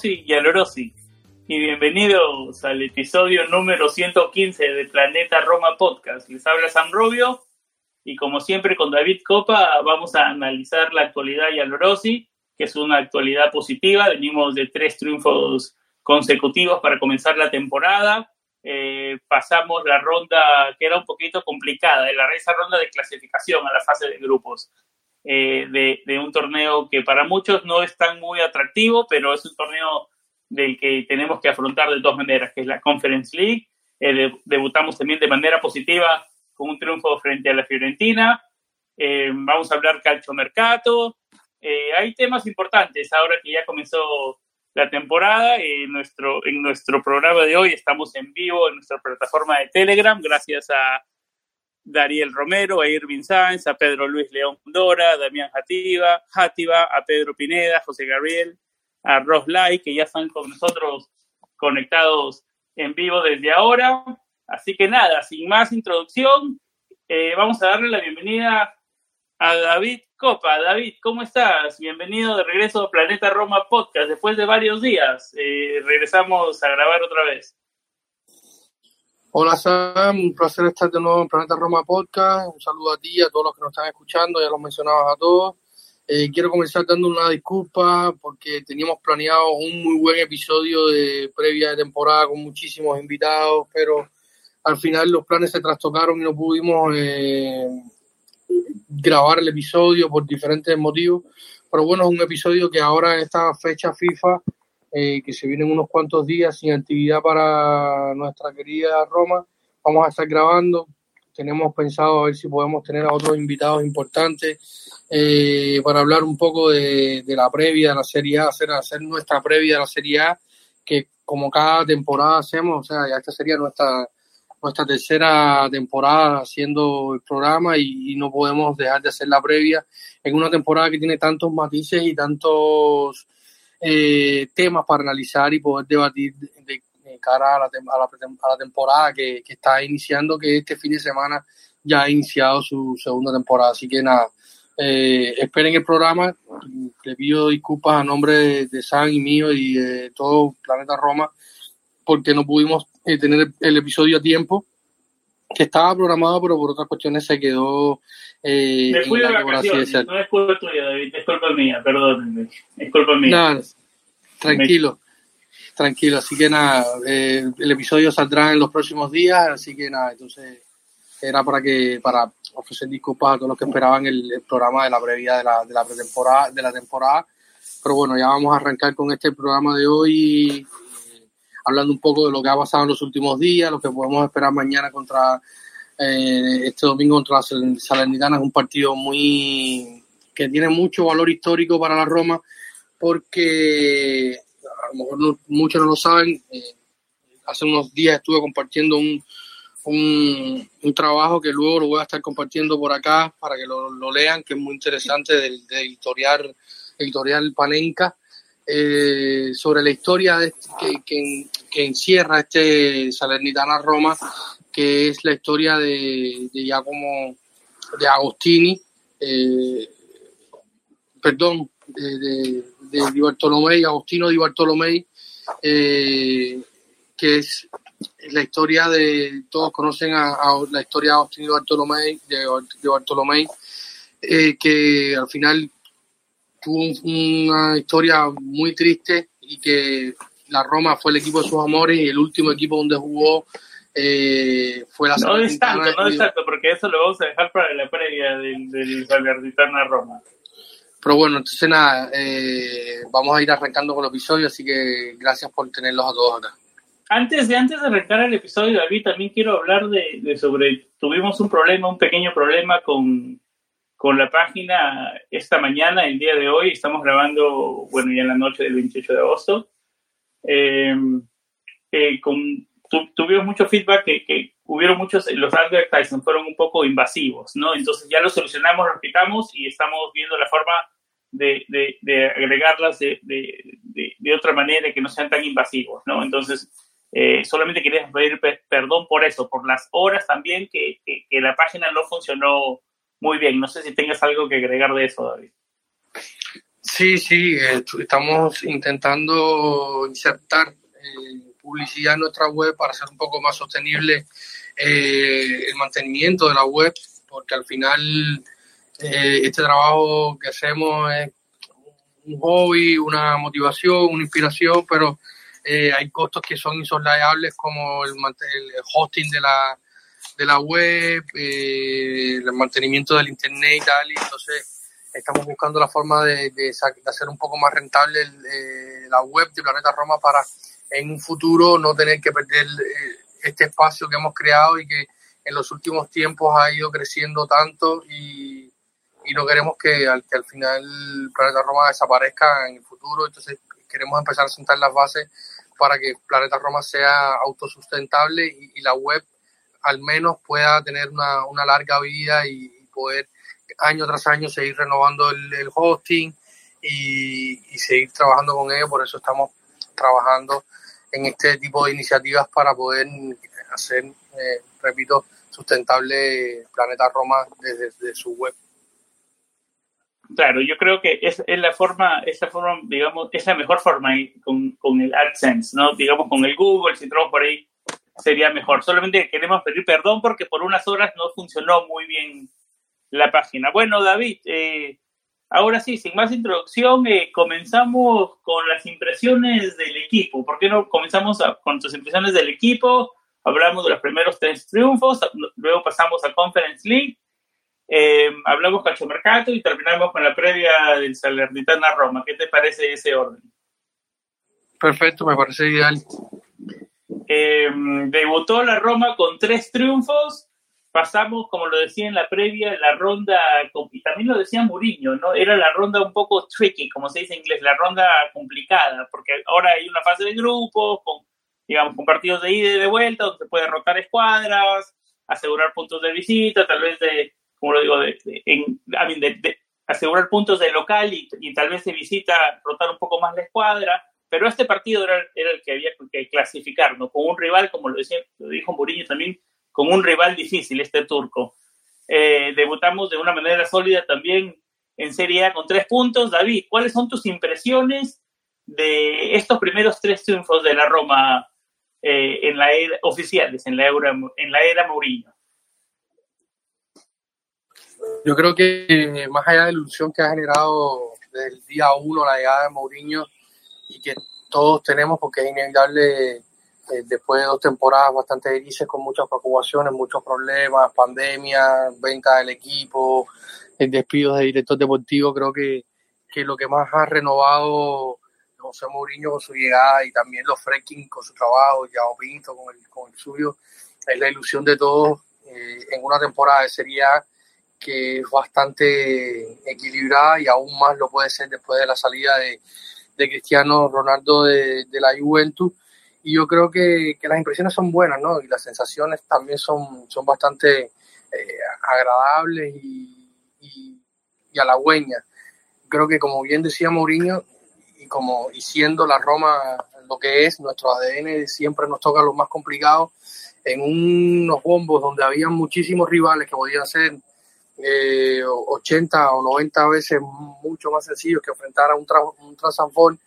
Y Alorosi, y bienvenidos al episodio número 115 de Planeta Roma Podcast. Les habla Sam Rubio y como siempre con David Copa vamos a analizar la actualidad y Alorosi, que es una actualidad positiva. Venimos de tres triunfos consecutivos para comenzar la temporada. Eh, pasamos la ronda que era un poquito complicada, la, esa ronda de clasificación a la fase de grupos. Eh, de, un torneo que para muchos no es tan muy atractivo, pero es un torneo del que tenemos que afrontar de dos maneras, que es la Conference League. Eh, debutamos también de manera positiva con un triunfo frente a la Fiorentina. Eh, vamos a hablar calcio mercato. hay temas importantes ahora que ya comenzó la temporada. En nuestro, en nuestro programa de hoy estamos en vivo en nuestra plataforma de Telegram, gracias a Dariel Romero, a Irving Sáenz, a Pedro Luis León Dora, a Damián Jativa, Jativa, a Pedro Pineda, José Gabriel, a Ross Lai, que ya están con nosotros conectados en vivo desde ahora. Así que nada, sin más introducción, eh, vamos a darle la bienvenida a David Copa. David, ¿cómo estás? Bienvenido de regreso a Planeta Roma Podcast. Después de varios días, eh, regresamos a grabar otra vez. Hola Sam, un placer estar de nuevo en Planeta Roma Podcast. Un saludo a ti, a todos los que nos están escuchando, ya los mencionabas a todos. Eh, quiero comenzar dando una disculpa porque teníamos planeado un muy buen episodio de previa de temporada con muchísimos invitados, pero al final los planes se trastocaron y no pudimos eh, grabar el episodio por diferentes motivos. Pero bueno, es un episodio que ahora en esta fecha FIFA eh, que se vienen unos cuantos días sin actividad para nuestra querida Roma. Vamos a estar grabando. Tenemos pensado a ver si podemos tener a otros invitados importantes eh, para hablar un poco de, la previa de la Serie A, hacer, hacer nuestra previa de la Serie A, que como cada temporada hacemos, o sea, ya esta sería nuestra, nuestra tercera temporada haciendo el programa y, no podemos dejar de hacer la previa en una temporada que tiene tantos matices y tantos eh, temas para analizar y poder debatir de, cara a la, a la, temporada que, está iniciando, que este fin de semana ya ha iniciado su segunda temporada. Así que nada, eh, esperen el programa. Le pido disculpas a nombre de, San y mío y de todo Planeta Roma porque no pudimos eh, tener el, episodio a tiempo que estaba programado, pero por otras cuestiones se quedó. Eh, Me fui de vacaciones, no es culpa tuya, David, es culpa mía, perdónenme, es culpa mía. Nada, tranquilo, tranquilo, así que nada, eh, el episodio saldrá en los próximos días, así que nada, entonces era para que para ofrecer disculpas a todos los que esperaban el, programa de la previa de la, de la pretemporada, de la temporada, pero bueno, ya vamos a arrancar con este programa de hoy hablando un poco de lo que ha pasado en los últimos días, lo que podemos esperar mañana contra eh, este domingo contra la Salernitana. Es un partido muy que tiene mucho valor histórico para la Roma porque a lo mejor muchos no lo saben. Eh, hace unos días estuve compartiendo un, un, trabajo que luego lo voy a estar compartiendo por acá para que lo, lean, que es muy interesante del, editorial, editorial Panenka eh, sobre la historia que, que, encierra este Salernitana Roma, que es la historia de, Giacomo de Agostini, eh, perdón, de, de, de Di Bartolomei, Agostino Di Bartolomei, eh, que es la historia de, todos conocen a, la historia de Agostino Di Bartolomei, de, Bartolomei que al final tuvo una historia muy triste y que la Roma fue el equipo de sus amores y el último equipo donde jugó eh, fue la No es tanto, no es tanto, porque eso lo vamos a dejar para la previa del, del Roma. Pero bueno, entonces nada, eh, vamos a ir arrancando con el episodio, así que gracias por tenerlos a todos acá. Antes de, antes de arrancar el episodio, David, también quiero hablar de, de sobre, tuvimos un problema, un pequeño problema con, con la página esta mañana, el día de hoy, estamos grabando, bueno, ya en la noche del 28 de agosto. Eh, eh, con, tuvimos mucho feedback que, que, hubieron muchos, los advertising fueron un poco invasivos, ¿no? Entonces ya lo solucionamos, lo quitamos y estamos viendo la forma de, de, de agregarlas de, de, otra manera que no sean tan invasivos, ¿no? Entonces, eh, solamente quería pedir perdón por eso, por las horas también que, que, que, la página no funcionó muy bien. No sé si tengas algo que agregar de eso, David. Sí, sí, estamos intentando insertar eh, publicidad en nuestra web para hacer un poco más sostenible eh, el mantenimiento de la web, porque al final eh, este trabajo que hacemos es un hobby, una motivación, una inspiración, pero hay costos que son insoslayables como el, el hosting de la, de la web, el mantenimiento del internet y tal, y entonces estamos buscando la forma de, de, hacer un poco más rentable el, la web de Planeta Roma para en un futuro no tener que perder eh, este espacio que hemos creado y que en los últimos tiempos ha ido creciendo tanto y, y no queremos que al, que al final Planeta Roma desaparezca en el futuro, entonces queremos empezar a sentar las bases para que Planeta Roma sea autosustentable y la web al menos pueda tener una, una larga vida y, poder año tras año seguir renovando el, el hosting y, seguir trabajando con ello, por eso estamos trabajando en este tipo de iniciativas para poder hacer, eh, repito, sustentable Planeta Roma desde, su web. Claro, yo creo que es, es la forma, esa forma, digamos, es la mejor forma con, con el AdSense, ¿no? Digamos, con el Google, si entramos por ahí, sería mejor. Solamente queremos pedir perdón porque por unas horas no funcionó muy bien la página. Bueno, David, eh, Ahora sí, sin más introducción, eh, comenzamos con las impresiones del equipo. ¿Por qué no comenzamos con tus impresiones del equipo? Hablamos de los primeros tres triunfos, luego pasamos a Conference League, eh, hablamos Mercato y terminamos con la previa del Salernitana Roma. ¿Qué te parece ese orden? Perfecto, me parece ideal. Eh, debutó la Roma con tres triunfos pasamos, como lo decía en la previa, la ronda, y también lo decía Mourinho, ¿no? Era la ronda un poco tricky, como se dice en inglés, la ronda complicada, porque ahora hay una fase de grupos, con, digamos, con partidos de ida y de vuelta, donde se puede rotar escuadras, asegurar puntos de visita, tal vez de, como lo digo, asegurar puntos de local y, y, tal vez de visita, rotar un poco más la escuadra. Pero este partido era, era el que había que clasificar, ¿no? Con un rival, como lo, decía, lo dijo Mourinho también, con un rival difícil, este turco. Eh, debutamos de una manera sólida también en Serie A con tres puntos. David, ¿cuáles son tus impresiones de estos primeros tres triunfos de la Roma eh, en la era, oficiales en la, era, en la era Mourinho? Yo creo que más allá de la ilusión que ha generado desde el día uno la llegada de Mourinho y que todos tenemos, porque es inevitable eh, después de dos temporadas bastante grises con muchas preocupaciones, muchos problemas, pandemia, venta del equipo, el despido de director deportivo, creo que, que lo que más ha renovado José Mourinho con su llegada y también los Freaking con su trabajo, Yao Pinto con el, con el suyo, es la ilusión de todos eh, en una temporada de Serie que es bastante equilibrada y aún más lo puede ser después de la salida de, de Cristiano Ronaldo de, de la Juventus y yo creo que, que, las impresiones son buenas, ¿no? Y las sensaciones también son, son bastante eh, agradables y, y, halagüeñas. Creo que como bien decía Mourinho, y como y siendo la Roma lo que es, nuestro ADN siempre nos toca lo más complicado, en unos bombos donde había muchísimos rivales que podían ser eh, 80 o 90 veces mucho más sencillos que enfrentar a un, tra un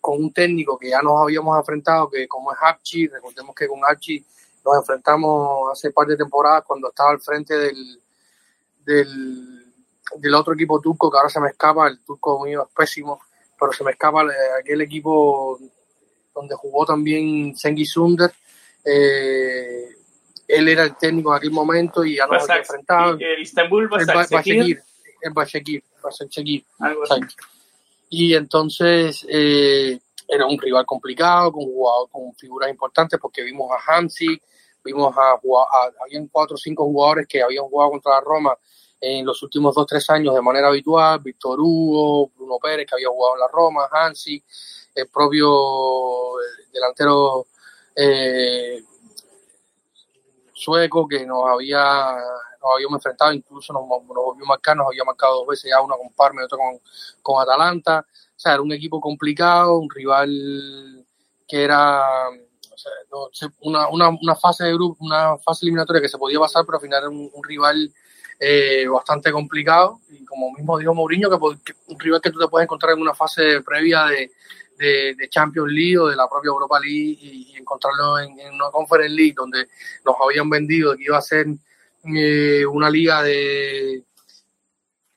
con un técnico que ya nos habíamos enfrentado, que como es Archie, recordemos que con Archie nos enfrentamos hace par de temporadas cuando estaba al frente del, del, del, otro equipo turco, que ahora se me escapa, el turco mío es pésimo, pero se me escapa aquel equipo donde jugó también Sengi Sunder. Eh, él era el técnico en aquel momento y ya nos había enfrentado. El Istanbul va a seguir. El Bashekir, Y entonces eh, era un rival complicado, con jugadores, con figuras importantes, porque vimos a Hansi, vimos a, a, habían cuatro o cinco jugadores que habían jugado contra la Roma en los últimos dos tres años de manera habitual, Víctor Hugo, Bruno Pérez, que había jugado en la Roma, Hansi, el propio delantero eh, sueco que nos había nos habíamos enfrentado, incluso nos, volvió a marcar, nos había marcado dos veces, ya uno con Parma y otro con, con Atalanta. O sea, era un equipo complicado, un rival que era o sea, una, una, una, fase de grupo, una fase eliminatoria que se podía pasar, pero al final era un, un rival eh, bastante complicado. Y como mismo dijo Mourinho, que, que, un rival que tú te puedes encontrar en una fase previa de, de, Champions League o de la propia Europa League y, y encontrarlo en, una Conference League donde nos habían vendido que iba a ser eh, una liga de,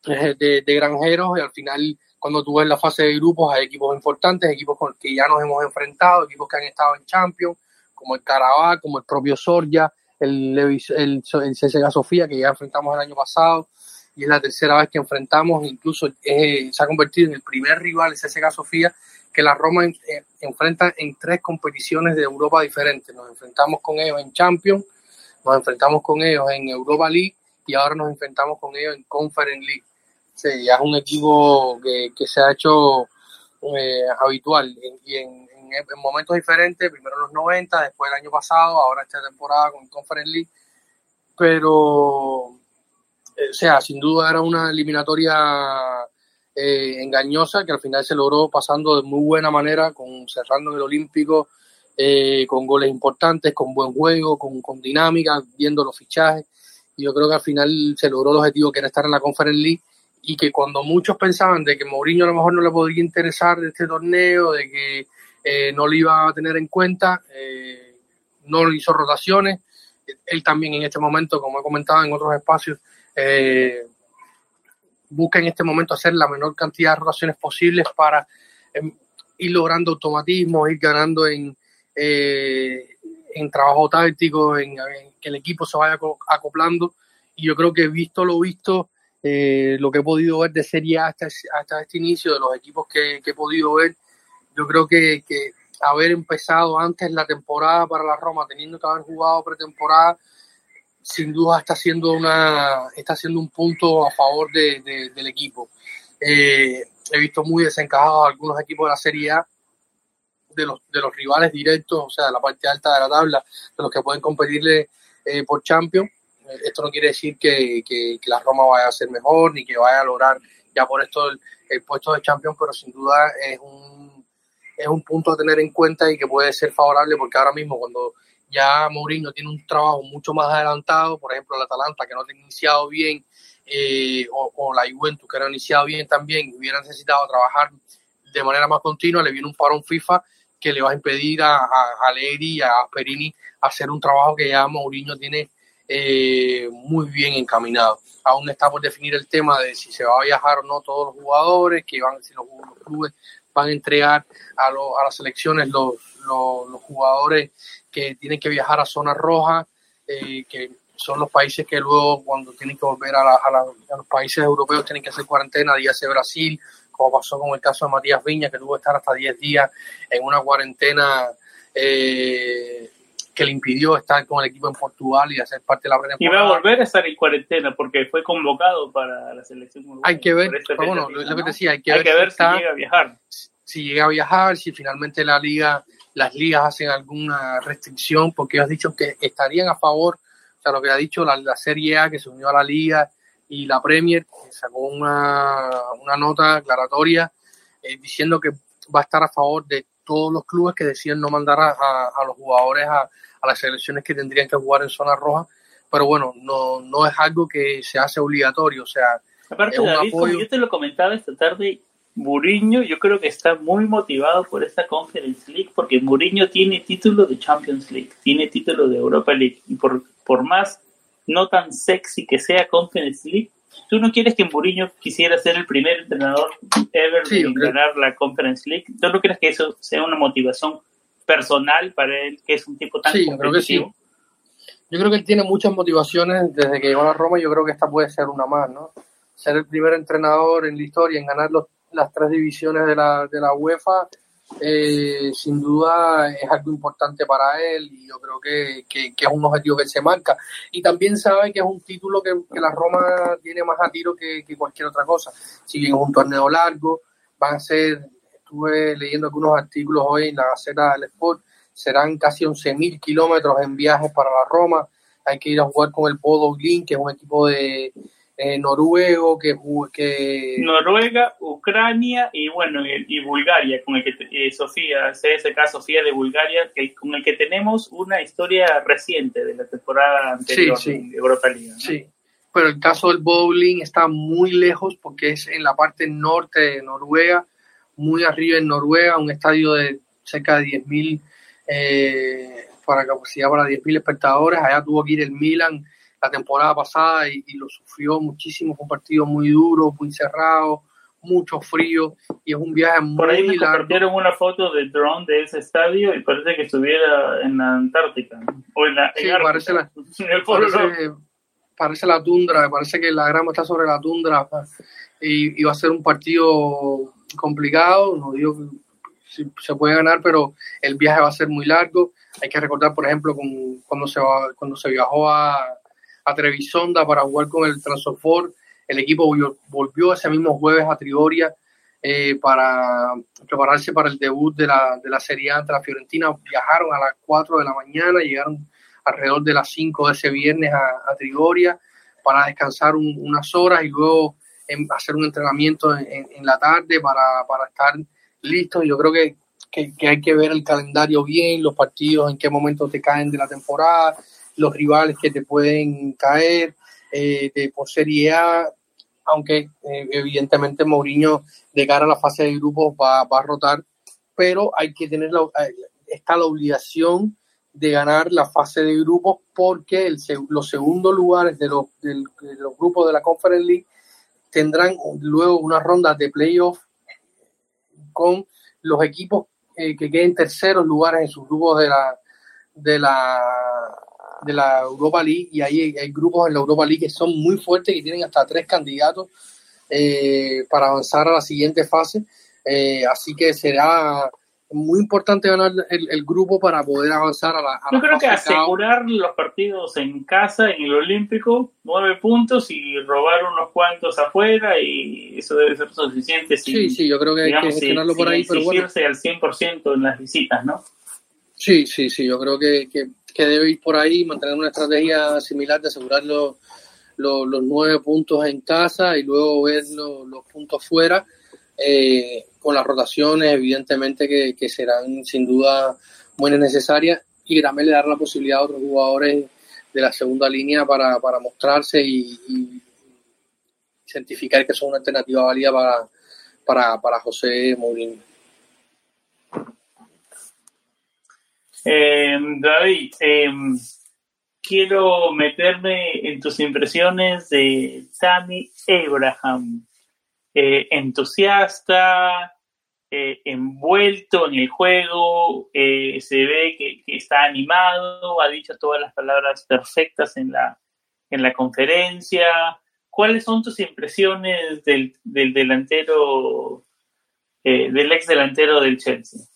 de, de, granjeros y al final cuando tú ves la fase de grupos hay equipos importantes, equipos con que ya nos hemos enfrentado, equipos que han estado en Champions, como el Carabao, como el propio Sorja, el, el, el, Sofía, que ya enfrentamos el año pasado, y es la tercera vez que enfrentamos, incluso eh, se ha convertido en el primer rival, el CSGA Sofía, que la Roma eh, enfrenta en tres competiciones de Europa diferentes. Nos enfrentamos con ellos en Champions, nos enfrentamos con ellos en Europa League y ahora nos enfrentamos con ellos en Conference League. Sí, ya es un equipo que, se ha hecho eh, habitual y en, momentos diferentes, primero en los 90, después el año pasado, ahora esta temporada con Conference League, pero eh, o sea, sin duda era una eliminatoria eh, engañosa que al final se logró pasando de muy buena manera, con cerrando en el Olímpico, eh, con goles importantes, con buen juego, con, con, dinámica, viendo los fichajes. Y yo creo que al final se logró el objetivo que era estar en la Conference League y que cuando muchos pensaban de que Mourinho a lo mejor no le podría interesar de este torneo, de que eh, no le iba a tener en cuenta, no hizo rotaciones. Él también en este momento, como he comentado en otros espacios, busca en este momento hacer la menor cantidad de rotaciones posibles para eh, ir logrando automatismo, ir ganando en, eh, en trabajo táctico, en, que el equipo se vaya acoplando. Y yo creo que visto lo visto, eh, lo que he podido ver de Serie A hasta, hasta este inicio, de los equipos que, que he podido ver, yo creo que, que, haber empezado antes la temporada para la Roma, teniendo que haber jugado pretemporada, sin duda está siendo una está siendo un punto a favor de, de, del equipo. Eh, he visto muy desencajados algunos equipos de la Serie A de los, de los rivales directos, o sea, de la parte alta de la tabla, de los que pueden competirle eh, por Champions. Esto no quiere decir que, que, que, la Roma vaya a ser mejor ni que vaya a lograr ya por esto el, el puesto de Champions, pero sin duda es un, es un punto a tener en cuenta y que puede ser favorable porque ahora mismo cuando ya Mourinho tiene un trabajo mucho más adelantado, por ejemplo el Atalanta que no ha iniciado bien, eh, o, la Juventus que no ha iniciado bien también, hubiera necesitado trabajar de manera más continua, le viene un parón FIFA que le va a impedir a, a, a Legri y a Perini hacer un trabajo que ya Mourinho tiene eh, muy bien encaminado. Aún está por definir el tema de si se va a viajar o no todos los jugadores, que van, si los, los clubes van a entregar a, lo, a las selecciones los, los, jugadores que tienen que viajar a zonas rojas, eh, que son los países que luego cuando tienen que volver a, la, a, la, a, los países europeos tienen que hacer cuarentena, dígase Brasil, como pasó con el caso de Matías Viña, que tuvo que estar hasta 10 días en una cuarentena eh, que le impidió estar con el equipo en Portugal y hacer parte de la pretemporada. Y va a volver a estar en cuarentena porque fue convocado para la selección uruguaya. Hay que ver, bueno, lo, que decía, hay que hay ver, que ver si, si llega a viajar. Si llega a viajar, si finalmente la liga las ligas hacen alguna restricción, porque ellos han dicho que estarían a favor, o sea, lo que ha dicho la, la Serie A, que se unió a la liga, y la Premier, que sacó una, una nota aclaratoria eh, diciendo que va a estar a favor de todos los clubes que deciden no mandar a, a, a los jugadores a, a, las selecciones que tendrían que jugar en zona roja, pero bueno, no, no es algo que se hace obligatorio, o sea... Aparte, David, apoyo... como yo te lo comentaba esta tarde, Mourinho yo creo que está muy motivado por esta Conference League porque Mourinho tiene título de Champions League, tiene título de Europa League y por, por más no tan sexy que sea Conference League, tú no quieres que Mourinho quisiera ser el primer entrenador ever sí, en ganar la Conference League. ¿Tú no crees que eso sea una motivación personal para él, que es un tipo tan sí, competitivo? Creo que sí. Yo creo que él tiene muchas motivaciones desde que llegó a Roma. Yo creo que esta puede ser una más, ¿no? Ser el primer entrenador en la historia en ganar los, las tres divisiones de la, de la UEFA, eh, sin duda es algo importante para él y yo creo que, que, es un objetivo que se marca. Y también sabe que es un título que, la Roma tiene más a tiro que, cualquier otra cosa. Si bien es un torneo largo, van a ser, estuve leyendo algunos artículos hoy en la Gaceta del Sport, serán casi 11.000 kilómetros en viajes para la Roma. Hay que ir a jugar con el Bodo que es un equipo de eh, noruego, que, que... Noruega, Ucrania y bueno, y, Bulgaria, con el que eh, Sofía, CSK Sofía de Bulgaria, que, con el que tenemos una historia reciente de la temporada anterior de Europa League. Sí, pero el caso del bowling está muy lejos porque es en la parte norte de Noruega, muy arriba en Noruega, un estadio de cerca de 10.000 eh, para capacidad para 10.000 espectadores. Allá tuvo que ir el Milan la temporada pasada y, lo sufrió muchísimo. Fue un partido muy duro, muy cerrado, mucho frío y es un viaje muy Por ahí me compartieron una foto de drone de ese estadio y parece que estuviera en la Antártica o en la sí, parece, la, parece, la tundra, parece que la grama está sobre la tundra y, y va a ser un partido complicado. No digo que se puede ganar, pero el viaje va a ser muy largo. Hay que recordar, por ejemplo, con, cuando, se va, cuando se viajó a, a Trevisonda para jugar con el Transofor, el equipo volvió, ese mismo jueves a Trigoria eh, para prepararse para el debut de la, de la Serie A ante la Fiorentina. Viajaron a las 4 de la mañana, llegaron alrededor de las 5 de ese viernes a, Trigoria para descansar unas horas y luego hacer un entrenamiento en, en la tarde para, para estar listo. Yo creo que, que, hay que ver el calendario bien, los partidos, en qué momento te caen de la temporada, los rivales que te pueden caer eh, de, por Serie A, aunque eh, evidentemente Mourinho de cara a la fase de grupos va, va a rotar, pero hay que tener la, eh, está la obligación de ganar la fase de grupos porque el, los segundos lugares de los, de los grupos de la Conference League tendrán luego una ronda de playoff con los equipos que queden terceros lugares en sus grupos de la de la de la Europa League y ahí hay, grupos en la Europa League que son muy fuertes que tienen hasta tres candidatos eh, para avanzar a la siguiente fase eh, así que será muy importante ganar el, grupo para poder avanzar a la. Yo creo que asegurar los partidos en casa, en el Olímpico, nueve puntos y robar unos cuantos afuera, y eso debe ser suficiente. sí, sí, yo creo que hay que gestionarlo por ahí, pero bueno. al 100% en las visitas, ¿no? Sí, sí, sí, yo creo que, que, debe ir por ahí, mantener una estrategia similar de asegurar los, los, nueve puntos en casa y luego ver los, los puntos fuera. Eh, con las rotaciones, evidentemente que, serán sin duda buenas necesarias y también le dar la posibilidad a otros jugadores de la segunda línea para, mostrarse y, certificar que son una alternativa válida para, para, José Mourinho. Eh, David, em, quiero meterme en tus impresiones de Tammy Abraham. Eh, entusiasta, eh, envuelto en el juego, eh, se ve que, está animado, ha dicho todas las palabras perfectas en la, en la conferencia. ¿Cuáles son tus impresiones del, del delantero, del ex delantero del Chelsea?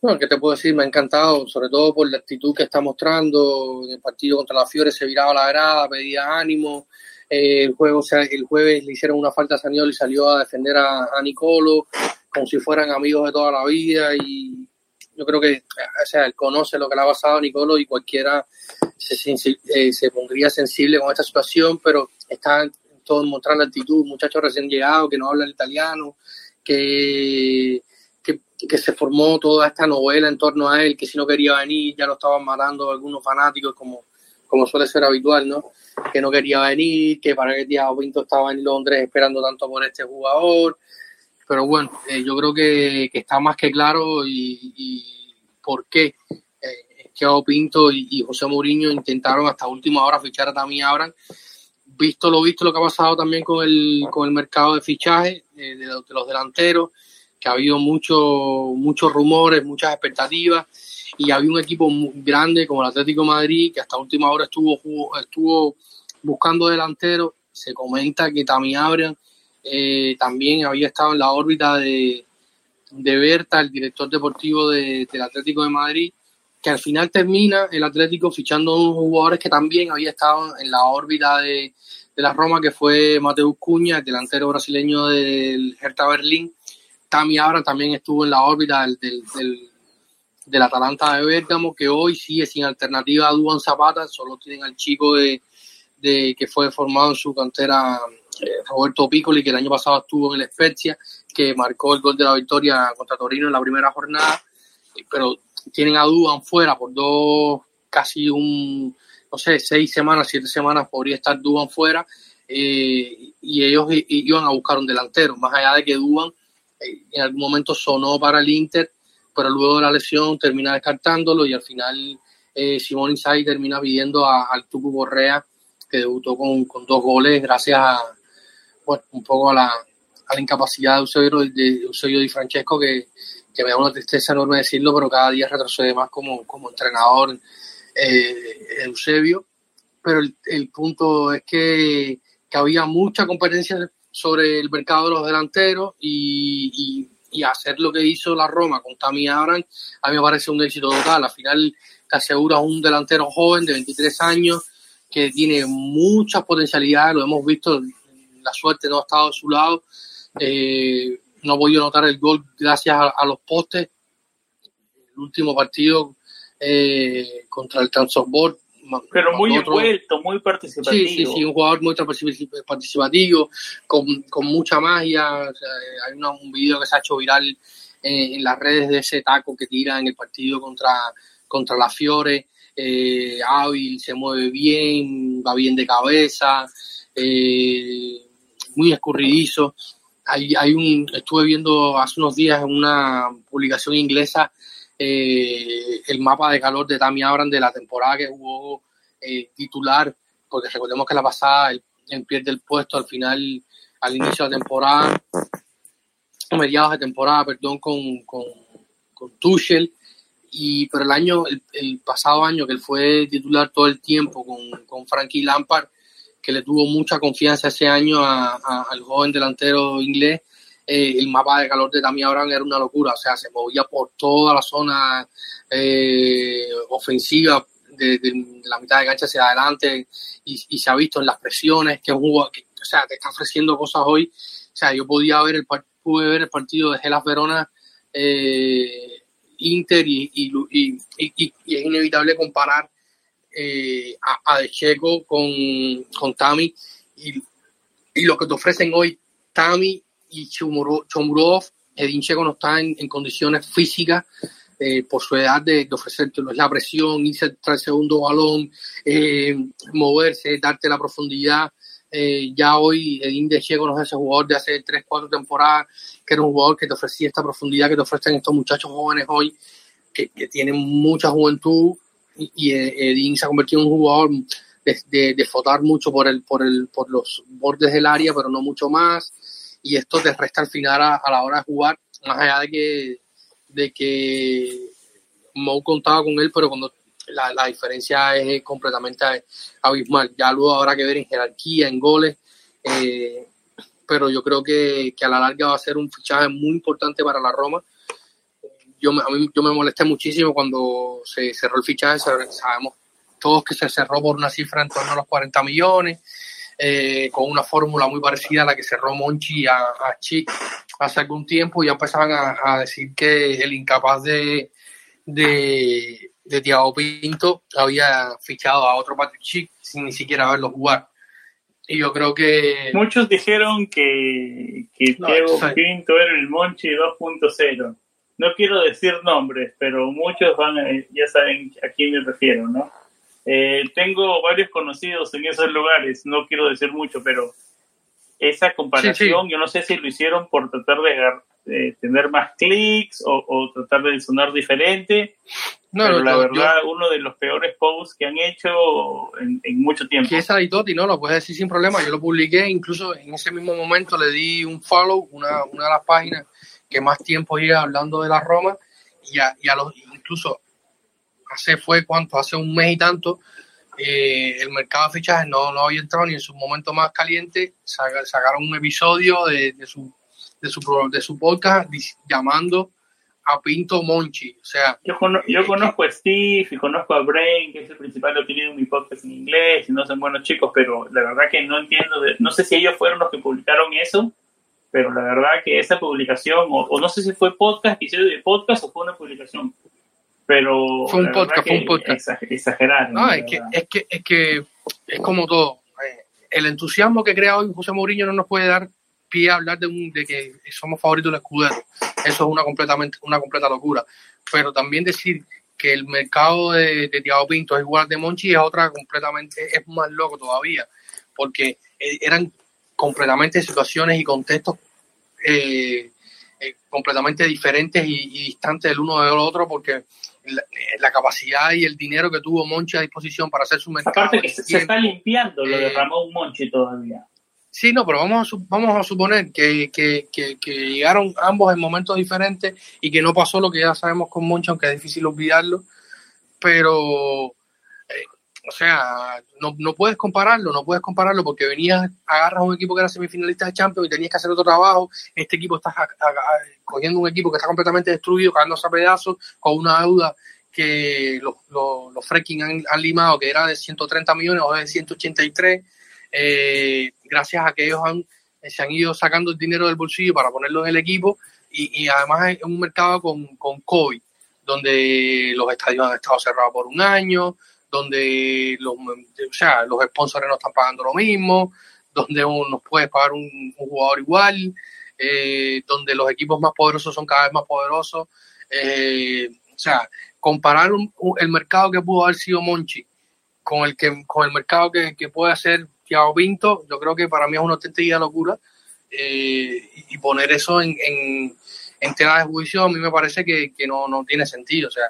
Bueno, ¿qué te puedo decir? Me ha encantado, sobre todo por la actitud que está mostrando. En el partido contra la Fiore se viraba la grada, pedía ánimo, eh, el, juego, o sea, el jueves le hicieron una falta a Saniol y salió a defender a, Nicolo como si fueran amigos de toda la vida y yo creo que o sea, él conoce lo que le ha pasado a Nicolo y cualquiera se, eh, se pondría sensible con esta situación, pero está todo mostrando actitud, muchacho recién llegado que no habla el italiano, que, que, que, se formó toda esta novela en torno a él, que si no quería venir ya lo estaban matando algunos fanáticos como, como suele ser habitual, ¿no? que no quería venir, que para que Thiago Pinto estaba en Londres esperando tanto por este jugador. Pero bueno, eh, yo creo que, está más que claro y, por qué eh, Thiago Pinto y, José Mourinho intentaron hasta última hora fichar a Tammy Abraham. Visto lo visto lo que ha pasado también con el, con el mercado de fichaje eh, de, los, delanteros, que ha habido mucho, muchos rumores, muchas expectativas y había un equipo muy grande como el Atlético Madrid que hasta última hora estuvo estuvo buscando delantero se comenta que Tami Abraham eh, también había estado en la órbita de, de Berta, el director deportivo del Atlético de Madrid, que al final termina el Atlético fichando unos jugadores que también había estado en la órbita de, la Roma, que fue Mateus Cuña, el delantero brasileño del Hertha Berlín. Tami Abraham también estuvo en la órbita del, del, del, Atalanta de Bérgamo, que hoy sigue sin alternativa a Duan Zapata, solo tienen al chico de, de que fue formado en su cantera eh, Roberto Piccoli, que el año pasado estuvo en el Spezia, que marcó el gol de la victoria contra Torino en la primera jornada, pero tienen a Duban fuera por dos, casi un, no sé, seis semanas, siete semanas podría estar Duban fuera, eh, y ellos iban a buscar un delantero, más allá de que Duban en algún momento sonó para el Inter, pero luego de la lesión termina descartándolo y al final eh, Simón Inzaghi termina pidiendo al Tucu Correa, que debutó con, con dos goles gracias a, bueno, un poco a la, a la incapacidad de Eusebio, de Eusebio Di Francesco, que, que me da una tristeza enorme decirlo, pero cada día retrocede más como, como entrenador eh, Eusebio. Pero el, el punto es que, que, había mucha competencia sobre el mercado de los delanteros y, y, hacer lo que hizo la Roma con Tami Abraham, a mí me parece un éxito total. Al final te asegura un delantero joven de 23 años que tiene muchas potencialidades, lo hemos visto, la suerte no ha estado a su lado, eh, no he podido notar el gol gracias a, los postes. El último partido eh, contra el Transport. Pero muy envuelto, muy participativo. Sí, sí, sí, un jugador muy participativo, con, con mucha magia. hay un video que se ha hecho viral en, las redes de ese taco que tira en el partido contra, contra la Fiore. Eh, hábil, se mueve bien, va bien de cabeza, eh, muy escurridizo hay, hay un, estuve viendo hace unos días en una publicación inglesa eh, el mapa de calor de Tammy Abraham de la temporada que jugó eh, titular, porque recordemos que la pasada en pie del puesto al final, al inicio de la temporada, mediados de temporada, perdón, con, con, con Tuchel, y pero el año, el, el, pasado año que él fue titular todo el tiempo con, con Frankie Lampard, que le tuvo mucha confianza ese año al joven delantero inglés. Eh, el mapa de calor de Tammy Abraham era una locura, o sea, se movía por toda la zona eh, ofensiva, de, la mitad de cancha hacia adelante, y, se ha visto en las presiones que, jugó, o sea, te está ofreciendo cosas hoy. O sea, yo podía ver el, pude ver el partido de Gelas Verona eh, Inter y, es inevitable comparar eh, a, a, De Checo con, con Tami y, lo que te ofrecen hoy Tami y Chomurov, Edin Checo no está en, condiciones físicas eh, por su edad de, de ofrecerte la presión, irse el segundo balón, eh, moverse, darte la profundidad. Eh, ya hoy Edin de Checo no es ese jugador de hace 3, 4 temporadas, que era un jugador que te ofrecía esta profundidad que te ofrecen estos muchachos jóvenes hoy, que, tienen mucha juventud, y Edin se ha convertido en un jugador de, de, flotar mucho por, el, por, el, por los bordes del área, pero no mucho más. Y esto te resta al final a, la hora de jugar, más allá de que, de que Mou contaba con él, pero cuando la, la diferencia es completamente abismal. Ya luego habrá que ver en jerarquía, en goles. Eh, pero yo creo que, que, a la larga va a ser un fichaje muy importante para la Roma yo, a mí, yo me molesté muchísimo cuando se cerró el fichaje, sabemos todos que se cerró por una cifra en torno a los 40 millones, eh, con una fórmula muy parecida a la que cerró Monchi a, a Chic hace algún tiempo, y ya empezaban a, decir que el incapaz de, de, de Thiago Pinto había fichado a otro Patrick Chic sin ni siquiera verlo jugar. Y yo creo que... Muchos dijeron que, que Thiago Pinto era el Monchi 2.0 no quiero decir nombres, pero muchos van ya saben a quién me refiero, ¿no? Eh, tengo varios conocidos en esos lugares, no quiero decir mucho, pero esa comparación, yo no sé si lo hicieron por tratar de, tener más clics o, tratar de sonar diferente, no, pero la verdad, uno de los peores posts que han hecho en, mucho tiempo. Que es Aditoti, ¿no? Lo puedes decir sin problema, yo lo publiqué, incluso en ese mismo momento le di un follow, una, una de las páginas que más tiempo iba hablando de la Roma y a, y a los incluso hace fue cuánto hace un mes y tanto eh, el mercado de fichajes no, no había entrado ni en su momento más caliente, sacaron un episodio de, de, su, de, su, de su podcast llamando a Pinto Monchi. O sea, yo, yo conozco a Steve y conozco a Brain, que es el principal opinión en mi podcast en inglés, y no son buenos chicos, pero la verdad que no entiendo, no sé si ellos fueron los que publicaron eso, pero la verdad que esa publicación, o, no sé si fue podcast, episodio de podcast o fue una publicación, pero fue un podcast, fue un podcast. Exagerar. No, es que, es que, es que es como todo. Eh, el entusiasmo que crea hoy José Mourinho no nos puede dar pie a hablar de, un, de que somos favoritos del escudero. Eso es una, completamente, una completa locura. Pero también decir que el mercado de, de Thiago Pinto es igual de Monchi es otra completamente, es más loco todavía, porque eh, eran completamente situaciones y contextos eh, eh, completamente diferentes y, distantes el uno del otro, porque la, capacidad y el dinero que tuvo Monchi a disposición para hacer su mercado. Aparte que se, está limpiando lo de Ramón Monchi todavía. Sí, no, pero vamos a, vamos a suponer que, llegaron ambos en momentos diferentes y que no pasó lo que ya sabemos con Moncho, aunque es difícil olvidarlo, pero, eh, o sea, no, no, puedes compararlo, no puedes compararlo porque venías, agarras un equipo que era semifinalista de Champions y tenías que hacer otro trabajo, este equipo está cogiendo un equipo que está completamente destruido, cagándose a pedazos, con una deuda que los, los, los fracking han, limado, que era de 130 millones o de 183 eh, gracias a que ellos han, se han ido sacando el dinero del bolsillo para ponerlo en el equipo. Y, y además es un mercado con, con COVID, donde los estadios han estado cerrados por un año, donde los, o sea, los sponsors no están pagando lo mismo, donde uno puede pagar un, jugador igual, eh, donde los equipos más poderosos son cada vez más poderosos. Eh, o sea, comparar el mercado que pudo haber sido Monchi con el que con el mercado que, que puede hacer Thiago Pinto, yo creo que para mí es una auténtica locura. Eh, y poner eso en, en, tela de juicio a mí me parece que, que no, no, tiene sentido. O sea,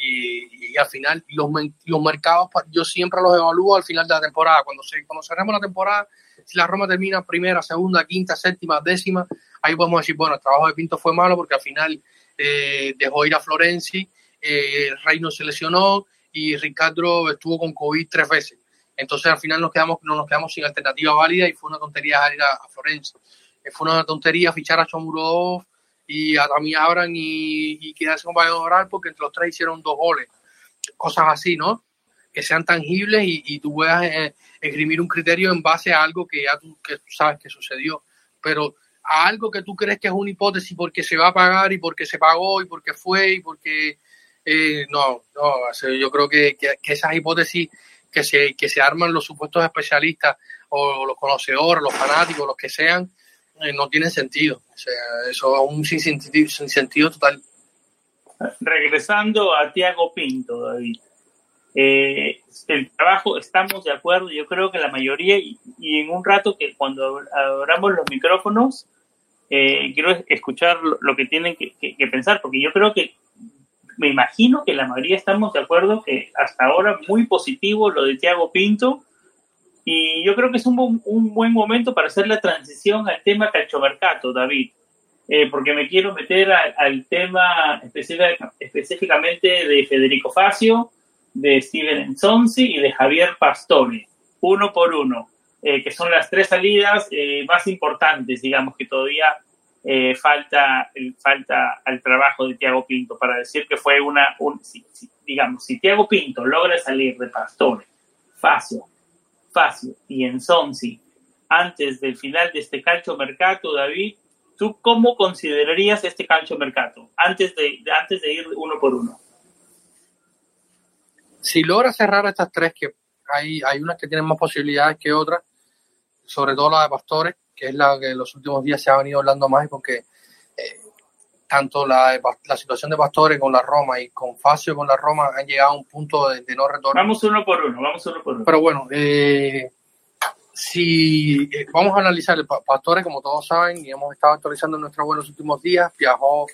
y, al final los, los, mercados yo siempre los evalúo al final de la temporada. Cuando, se, cuando cerremos la temporada, si la Roma termina primera, segunda, quinta, séptima, décima, ahí podemos decir, bueno, el trabajo de Pinto fue malo porque al final eh, dejó ir a Florenzi, eh, Reino se lesionó y Ricardo estuvo con COVID tres veces. Entonces al final nos quedamos, no nos quedamos sin alternativa válida y fue una tontería ir a, a. Eh, fue una tontería fichar a Chomurodov y a Tami Abran y, y quedarse con oral porque entre los tres hicieron dos goles. Cosas así, ¿no? Que sean tangibles y, y tú puedas eh, esgrimir un criterio en base a algo que ya tú, que tú sabes que sucedió. Pero a algo que tú crees que es una hipótesis porque se va a pagar y porque se pagó y porque fue y porque... Eh, no, no, yo creo que, que, que esas hipótesis que se, que se arman los supuestos especialistas o los conocedores, los fanáticos, los que sean, eh, no tienen sentido. O sea, eso es un sin sentido, sin sentido total. Regresando a Tiago Pinto, David. Eh, el trabajo, estamos de acuerdo, yo creo que la mayoría, y, en un rato que cuando abramos los micrófonos, eh, quiero escuchar lo, que tienen que, pensar, porque yo creo que me imagino que la mayoría estamos de acuerdo que hasta ahora muy positivo lo de Thiago Pinto y yo creo que es un, un buen momento para hacer la transición al tema calchomercato, David, eh, porque me quiero meter al tema específicamente de Federico Facio, de Steven Enzonzi y de Javier Pastore, uno por uno, eh, que son las tres salidas eh, más importantes, digamos, que todavía eh, falta, falta al trabajo de Tiago Pinto para decir que fue una, un, digamos, si Tiago Pinto logra salir de Pastore, Facio, Facio y Enzonzi antes del final de este calcio mercado, David, ¿tú cómo considerarías este calcio mercado antes de, antes de ir uno por uno? Si logra cerrar estas tres, que hay, hay unas que tienen más posibilidades que otras, sobre todo la de Pastores, que es la que en los últimos días se ha venido hablando más, porque eh, tanto la, la situación de Pastore con la Roma y con Facio con la Roma han llegado a un punto de, no retorno. Vamos uno por uno, vamos uno por uno. Pero bueno, eh, si eh, vamos a analizar el Pastore, como todos saben, y hemos estado actualizando en los últimos días, viajó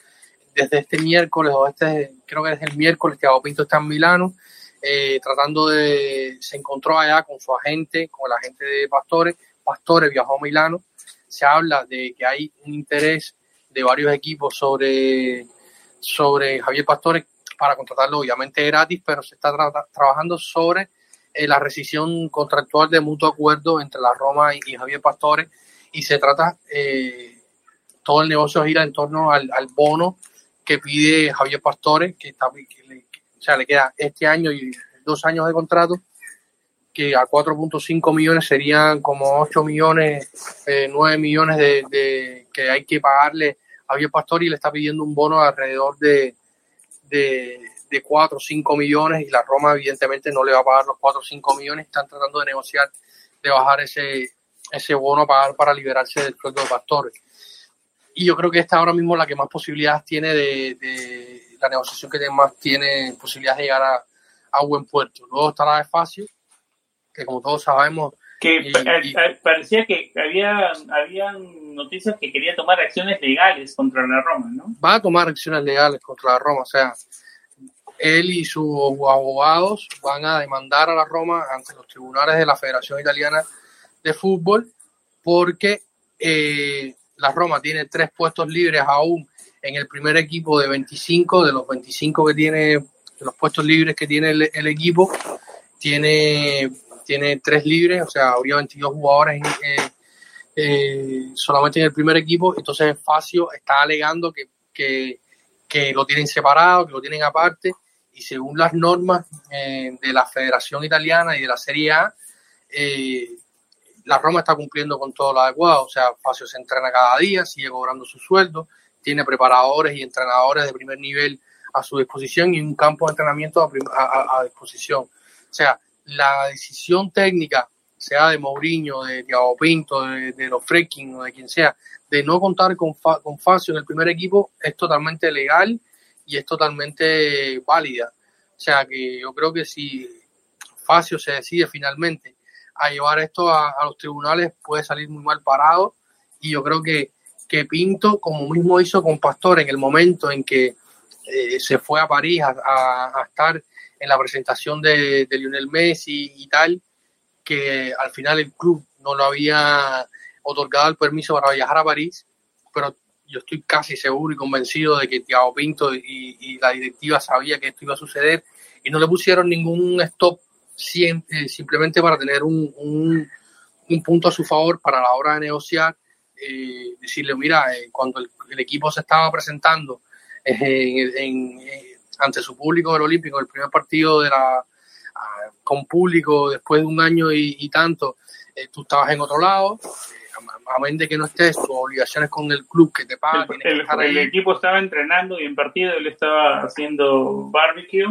desde este miércoles, o este, creo que es el miércoles que Pinto está en Milano, tratando de, se encontró allá con su agente, con el agente de Pastore, Pastore viajó a Milano, se habla de que hay un interés de varios equipos sobre, sobre Javier Pastore para contratarlo obviamente gratis, pero se está trabajando sobre eh, la rescisión contractual de mutuo acuerdo entre la Roma y, Javier Pastore y se trata, eh, todo el negocio gira en torno al, bono que pide Javier Pastore, que, está, le, o sea, le queda este año y dos años de contrato, que a 4.5 millones serían como 8 millones, 9 millones de, que hay que pagarle Javier Pastore y le está pidiendo un bono alrededor de, de de 4 o 5 millones y la Roma evidentemente no le va a pagar los 4 o 5 millones, están tratando de negociar, de bajar ese, ese bono a pagar para liberarse del sueldo de Pastores. Y yo creo que esta ahora mismo la que más posibilidades tiene de, la negociación que más tiene posibilidades de llegar a, a buen puerto. Luego está la de Facio, que como todos sabemos... Que parecía que había habían noticias que quería tomar acciones legales contra la Roma, ¿no? Va a tomar acciones legales contra la Roma, o sea, él y sus abogados van a demandar a la Roma ante los tribunales de la Federación Italiana de Fútbol porque eh, la Roma tiene tres puestos libres aún en el primer equipo de 25, de los 25 que tiene, de los puestos libres que tiene el, equipo, tiene, tiene tres libres, o sea, habría 22 jugadores eh, solamente en el primer equipo, entonces Facio está alegando que, que, que lo tienen separado, que lo tienen aparte, y según las normas eh, de la Federación Italiana y de la Serie A, eh, la Roma está cumpliendo con todo lo adecuado. O sea, Facio se entrena cada día, sigue cobrando su sueldo, tiene preparadores y entrenadores de primer nivel a su disposición y un campo de entrenamiento a, disposición. O sea, la decisión técnica, sea de Mourinho, de Thiago Pinto, de, los Freaking o de quien sea, de no contar con, con Facio en el primer equipo, es totalmente legal y es totalmente válida. O sea que yo creo que si Facio se decide finalmente a llevar esto a, los tribunales puede salir muy mal parado y yo creo que, que Pinto, como mismo hizo con Pastor en el momento en que eh, se fue a París a, estar en la presentación de, Lionel Messi y tal, que al final el club no lo había otorgado el permiso para viajar a París, pero yo estoy casi seguro y convencido de que Tiago Pinto y, la directiva sabía que esto iba a suceder y no le pusieron ningún stop eh, simplemente para tener un, un, punto a su favor para la hora de negociar, eh, decirle, mira, eh, cuando el, equipo se estaba presentando en, ante su público del Olímpico, el primer partido de la con público después de un año y, y tanto, tú estabas en otro lado, a de que no estés, tus obligaciones con el club que te paga. El, equipo estaba entrenando y en partido él estaba haciendo barbecue.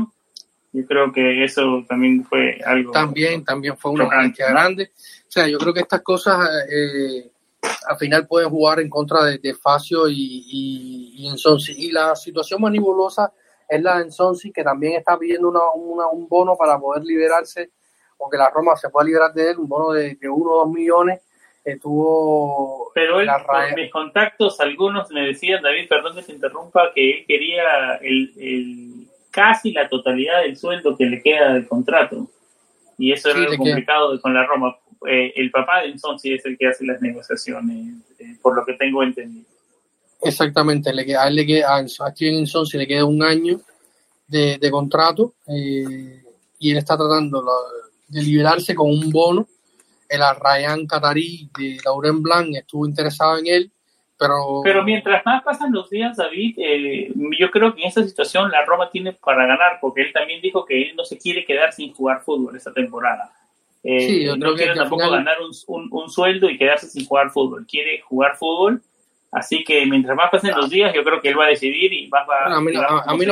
Yo creo que eso también fue algo. También, también fue una franquicia grande. O sea, yo creo que estas cosas eh, al final pueden jugar en contra de, Facio y, y, Y la situación más nebulosa es la de Ensonsi, que también está pidiendo una, un bono para poder liberarse, o que la Roma se pueda liberar de él, un bono de, de uno o dos millones estuvo pero él, por mis contactos algunos me decían David perdón que se interrumpa que él quería el, casi la totalidad del sueldo que le queda del contrato. Y eso es algo complicado con la Roma. Eh, el papá de Enson sí es el que hace las negociaciones eh, por lo que tengo entendido exactamente le a él le queda a Enson le queda un año de, contrato eh, y él está tratando de liberarse con un bono el Arrayan Qatarí de Lauren Blanc estuvo interesado en él, pero... Pero mientras más pasan los días, David, eh, yo creo que en esta situación la Roma tiene para ganar, porque él también dijo que él no se quiere quedar sin jugar fútbol esta temporada. Eh, sí, yo no quiere tampoco ganar un, un, sueldo y quedarse sin jugar fútbol. Quiere jugar fútbol. Así que mientras más pasen los días, yo creo que él va a decidir y va a... a, mí, no,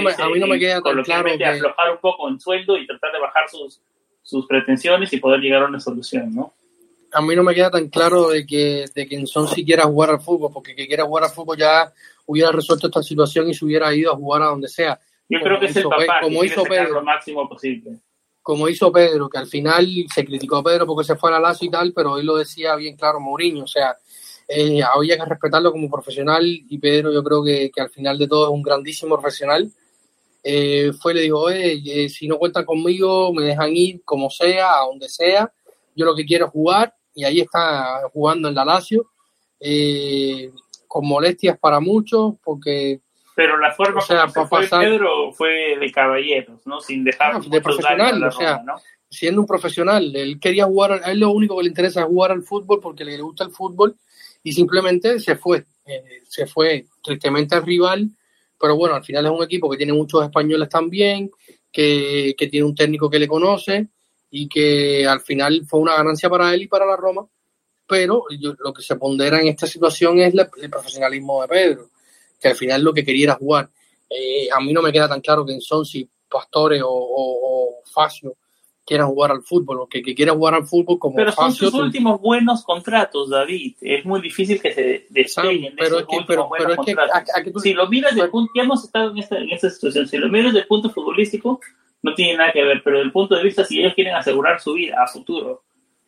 me, a mí no me queda tan claro que... aflojar un poco en sueldo y tratar de bajar sus, sus pretensiones y poder llegar a una solución, ¿no? a mí no me queda tan claro de que, de que Son si quiera jugar al fútbol, porque que quiera jugar al fútbol ya hubiera resuelto esta situación y se hubiera ido a jugar a donde sea. Yo creo que es el papá, como hizo Pedro, lo máximo posible. Como hizo Pedro, que al final se criticó a Pedro porque se fue a la Lazo y tal, pero él lo decía bien claro Mourinho, o sea, eh, había que respetarlo como profesional y Pedro yo creo que, que al final de todo es un grandísimo profesional. Eh, fue le dijo, oye, eh, si no cuentan conmigo, me dejan ir como sea, a donde sea, yo lo que quiero es jugar y ahí está jugando en la Lazio, eh, con molestias para muchos, porque... Pero la forma como fue Pedro fue de caballeros, ¿no? Sin dejar ah, de profesional, o sea, siendo un profesional, él quería jugar, a él lo único que le interesa es jugar al fútbol porque le gusta el fútbol y simplemente se fue, eh, se fue tristemente al rival, pero bueno, al final es un equipo que tiene muchos españoles también, que, que tiene un técnico que le conoce y que al final fue una ganancia para él y para la Roma, pero lo que se pondera en esta situación es el profesionalismo de Pedro, que al final lo que quería era jugar. Eh, a mí no me queda tan claro que en si Pastore o, Facio quieran jugar al fútbol, o que, que quieran jugar al fútbol como Pero son sus últimos buenos contratos, David. Es muy difícil que se despeguen pero es que, pero, pero es que, Si lo miras del punto, ya hemos estado en esta, en esta situación, si lo miras del punto futbolístico, no tiene nada que ver, pero desde el punto de vista, si ellos quieren asegurar su vida a futuro,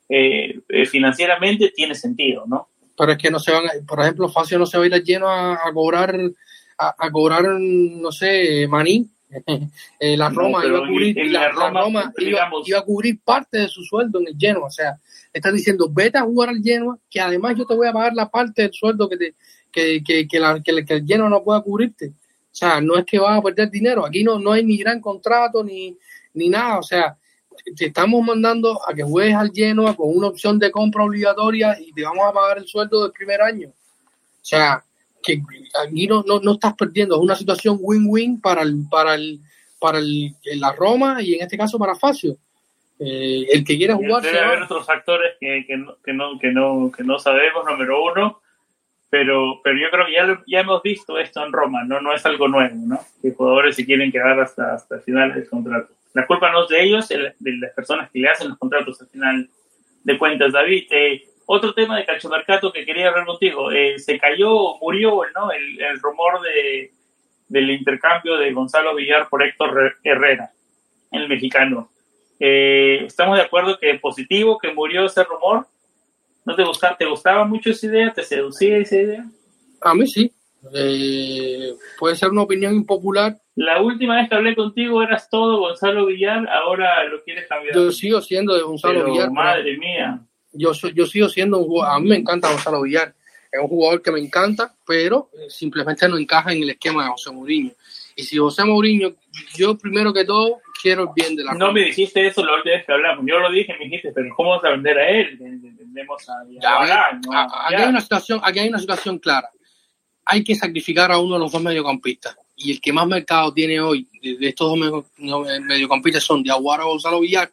eh, eh, financieramente tiene sentido, ¿no? Pero es que no se van, por ejemplo, Facio no se va a ir lleno a, cobrar, a, cobrar, no sé, maní. Eh, la Roma, iba, a cubrir, la, Roma, iba, a cubrir parte de su sueldo en el Genoa. O sea, están diciendo, vete a jugar al Genoa, que además yo te voy a pagar la parte del sueldo que, te, que, que, que, la, que, el Genoa no pueda cubrirte. O sea, no es que vas a perder dinero. Aquí no, no hay ni gran contrato ni, ni nada. O sea, te estamos mandando a que juegues al Genoa con una opción de compra obligatoria y te vamos a pagar el sueldo del primer año. O sea, que aquí no, no, no estás perdiendo. Es una situación win-win para el, para el, para el, la Roma y en este caso para Facio. Eh, el que quiera jugar. Debe haber otros factores que, que, no, que, no, que, no, que no sabemos, número uno pero, pero yo creo que ya, ya hemos visto esto en Roma, ¿no? No es algo nuevo, ¿no? Que jugadores se quieren quedar hasta, hasta el final del contrato. La culpa no es de ellos, de las personas que le hacen los contratos al final de cuentas. David, eh, otro tema de calchomercato que quería hablar contigo. Eh, se cayó, murió, ¿no? El, el rumor de, del intercambio de Gonzalo Villar por Héctor Herrera, el mexicano. Eh, ¿Estamos de acuerdo que positivo que murió ese rumor? ¿No te gustaba, te gustaba mucho esa idea? ¿Te seducía esa idea? A mí sí. Eh, puede ser una opinión impopular. La última vez que hablé contigo eras todo Gonzalo Villar, ahora lo quieres cambiar. Yo sigo siendo de Gonzalo Villar. Madre mía. Yo, yo sigo siendo un jugador, a mí me encanta Gonzalo Villar. Es un jugador que me encanta, pero simplemente no encaja en el esquema de José Mourinho. Y si José Mourinho, yo primero que todo quiero el bien de la No me dijiste eso la última vez que hablamos. Yo lo dije, me dijiste, pero ¿cómo vas a vender a él? Vendemos a, aquí, hay una situación, aquí hay una situación clara. Hay que sacrificar a uno de los dos mediocampistas. Y el que más mercado tiene hoy de, estos dos mediocampistas son Diaguara o Gonzalo Villar.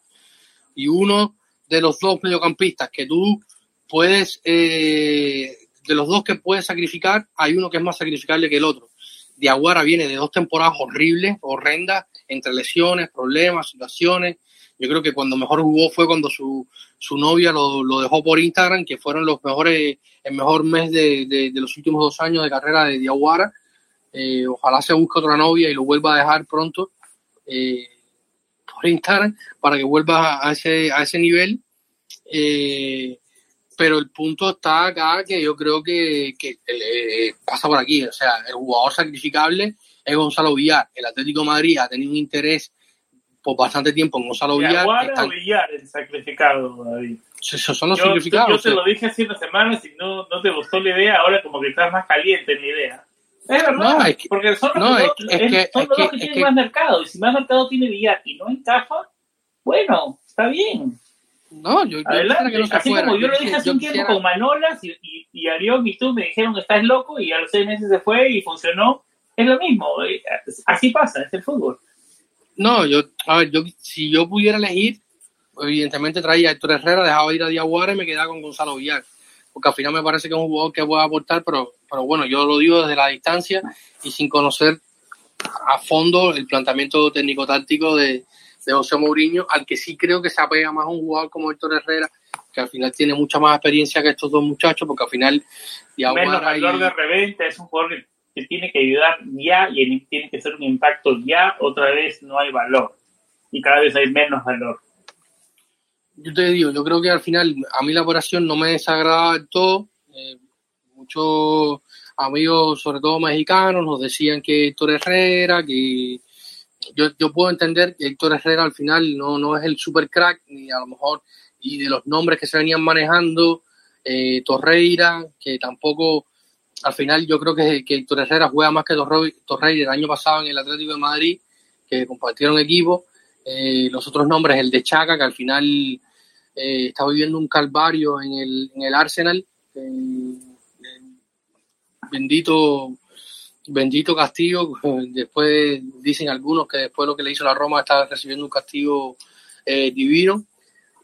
Y uno de los dos mediocampistas que tú puedes, eh, de los dos que puedes sacrificar, hay uno que es más sacrificable que el otro Diaguara viene de dos temporadas horribles, horrendas, entre lesiones, problemas, situaciones. Yo creo que cuando mejor jugó fue cuando su, su novia lo, lo, dejó por Instagram, que fueron los mejores, el mejor mes de, de, los últimos dos años de carrera de Diaguara. Eh, ojalá se busque otra novia y lo vuelva a dejar pronto eh, por Instagram para que vuelva a ese, a ese nivel. Eh, pero el punto está acá que yo creo que, eh, pasa por aquí. O sea, el jugador sacrificable es Gonzalo Villar. El Atlético de Madrid ha tenido un interés por bastante tiempo en Gonzalo Villar. Está... o Villar el sacrificado, David? Esos son los sacrificados. Yo te lo dije hace unas semanas y no, no te gustó la idea, ahora como que estás más caliente en la idea. Es verdad, no, es que, porque son los, no, que, es, es que, son los que, que tienen más mercado. Y si más mercado tiene Villar y no encaja, bueno, está bien. No, yo, Adelante. que Así como yo, lo dije hace un tiempo con Manolas y, y, y Arión y tú me dijeron que estás loco y a los seis meses se fue y funcionó. Es lo mismo. Eh, así pasa, es el fútbol. No, yo, a ver, yo, si yo pudiera elegir, evidentemente traía a Héctor Herrera, dejaba ir a Diaguara y me quedaba con Gonzalo Villar. Porque al final me parece que es un jugador que puede aportar, pero, pero bueno, yo lo digo desde la distancia y sin conocer a fondo el planteamiento técnico-táctico de, de José Mourinho, al que sí creo que se apega más a un jugador como Héctor Herrera, que al final tiene mucha más experiencia que estos dos muchachos, porque al final Menos valor de reventa, es un jugador que, tiene que ayudar ya y tiene que ser un impacto ya, otra vez no hay valor y cada vez hay menos valor. Yo te digo, yo creo que al final a mí la operación no me desagrada del todo. Eh, muchos amigos, sobre todo mexicanos, nos decían que Héctor Herrera, que yo, yo puedo entender que Héctor Herrera al final no, no es el super crack, ni a lo mejor, y de los nombres que se venían manejando, eh, Torreira, que tampoco al final yo creo que, que Héctor Herrera juega más que Torrey el año pasado en el Atlético de Madrid, que compartieron equipo. Eh, los otros nombres, el de Chaca, que al final eh, está viviendo un calvario en el, en el Arsenal. Eh, bendito, bendito castigo. Después dicen algunos que después lo que le hizo la Roma está recibiendo un castigo divino.